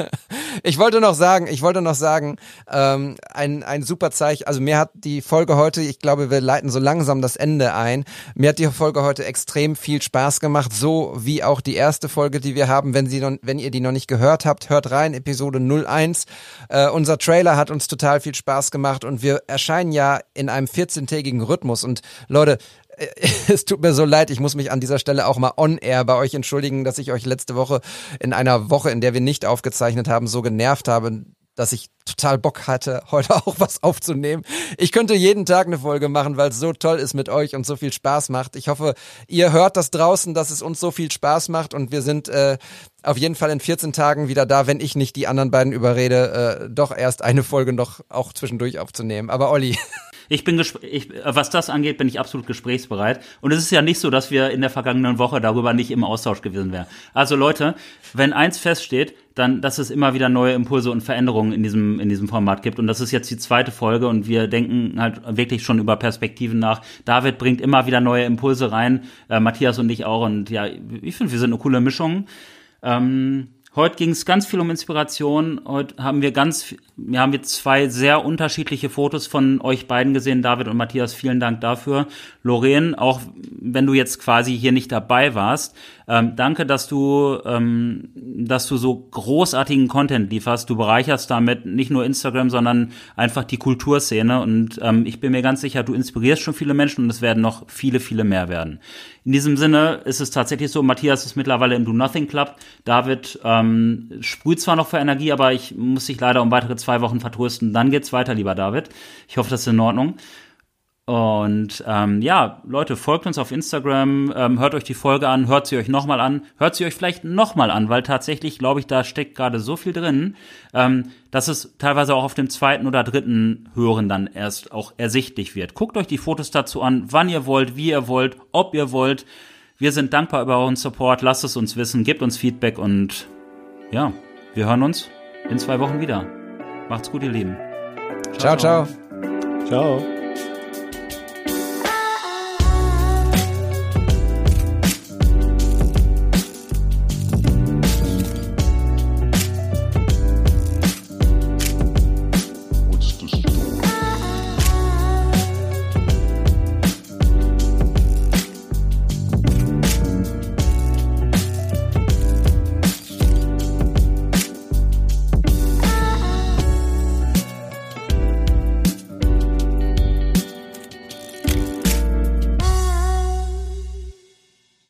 [LAUGHS] ich wollte noch sagen, ich wollte noch sagen, ähm, ein, ein super Zeichen. Also mir hat die Folge heute, ich glaube, wir leiten so langsam das Ende ein. Mir hat die Folge heute extrem viel Spaß gemacht, so wie auch die erste Folge, die wir haben. Wenn, sie noch, wenn ihr die noch nicht gehört habt, hört rein, Episode 01. Äh, unser Trailer hat uns total viel Spaß gemacht und wir erscheinen ja in einem 14-tägigen Rhythmus. Und Leute, [LAUGHS] es tut mir so leid, ich muss mich an dieser Stelle auch mal on-air bei euch entschuldigen, dass ich euch letzte Woche in einer Woche, in der wir nicht aufgezeichnet haben, so genervt habe, dass ich total Bock hatte, [LAUGHS] heute auch was aufzunehmen. Ich könnte jeden Tag eine Folge machen, weil es so toll ist mit euch und so viel Spaß macht. Ich hoffe, ihr hört das draußen, dass es uns so viel Spaß macht und wir sind äh, auf jeden Fall in 14 Tagen wieder da, wenn ich nicht die anderen beiden überrede, äh, doch erst eine Folge noch auch zwischendurch aufzunehmen. Aber Olli. [LAUGHS] Ich bin, ich, was das angeht, bin ich absolut gesprächsbereit. Und es ist ja nicht so, dass wir in der vergangenen Woche darüber nicht im Austausch gewesen wären. Also Leute, wenn eins feststeht, dann, dass es immer wieder neue Impulse und Veränderungen in diesem, in diesem Format gibt. Und das ist jetzt die zweite Folge und wir denken halt wirklich schon über Perspektiven nach. David bringt immer wieder neue Impulse rein, äh, Matthias und ich auch. Und ja, ich finde, wir sind eine coole Mischung. Ähm, Heute ging es ganz viel um Inspiration. Heute haben wir ganz, wir haben wir zwei sehr unterschiedliche Fotos von euch beiden gesehen, David und Matthias. Vielen Dank dafür. Lorraine, auch wenn du jetzt quasi hier nicht dabei warst, ähm, danke, dass du, ähm, dass du so großartigen Content lieferst. Du bereicherst damit nicht nur Instagram, sondern einfach die Kulturszene. Und ähm, ich bin mir ganz sicher, du inspirierst schon viele Menschen und es werden noch viele, viele mehr werden. In diesem Sinne ist es tatsächlich so, Matthias ist mittlerweile im Do Nothing Club. David ähm, sprüht zwar noch für Energie, aber ich muss dich leider um weitere zwei Wochen vertrösten. Dann geht's weiter, lieber David. Ich hoffe, das ist in Ordnung. Und ähm, ja, Leute, folgt uns auf Instagram, ähm, hört euch die Folge an, hört sie euch nochmal an, hört sie euch vielleicht nochmal an, weil tatsächlich, glaube ich, da steckt gerade so viel drin, ähm, dass es teilweise auch auf dem zweiten oder dritten Hören dann erst auch ersichtlich wird. Guckt euch die Fotos dazu an, wann ihr wollt, wie ihr wollt, ob ihr wollt. Wir sind dankbar über euren Support, lasst es uns wissen, gebt uns Feedback und ja, wir hören uns in zwei Wochen wieder. Macht's gut, ihr Lieben. ciao. ciao. ciao. ciao.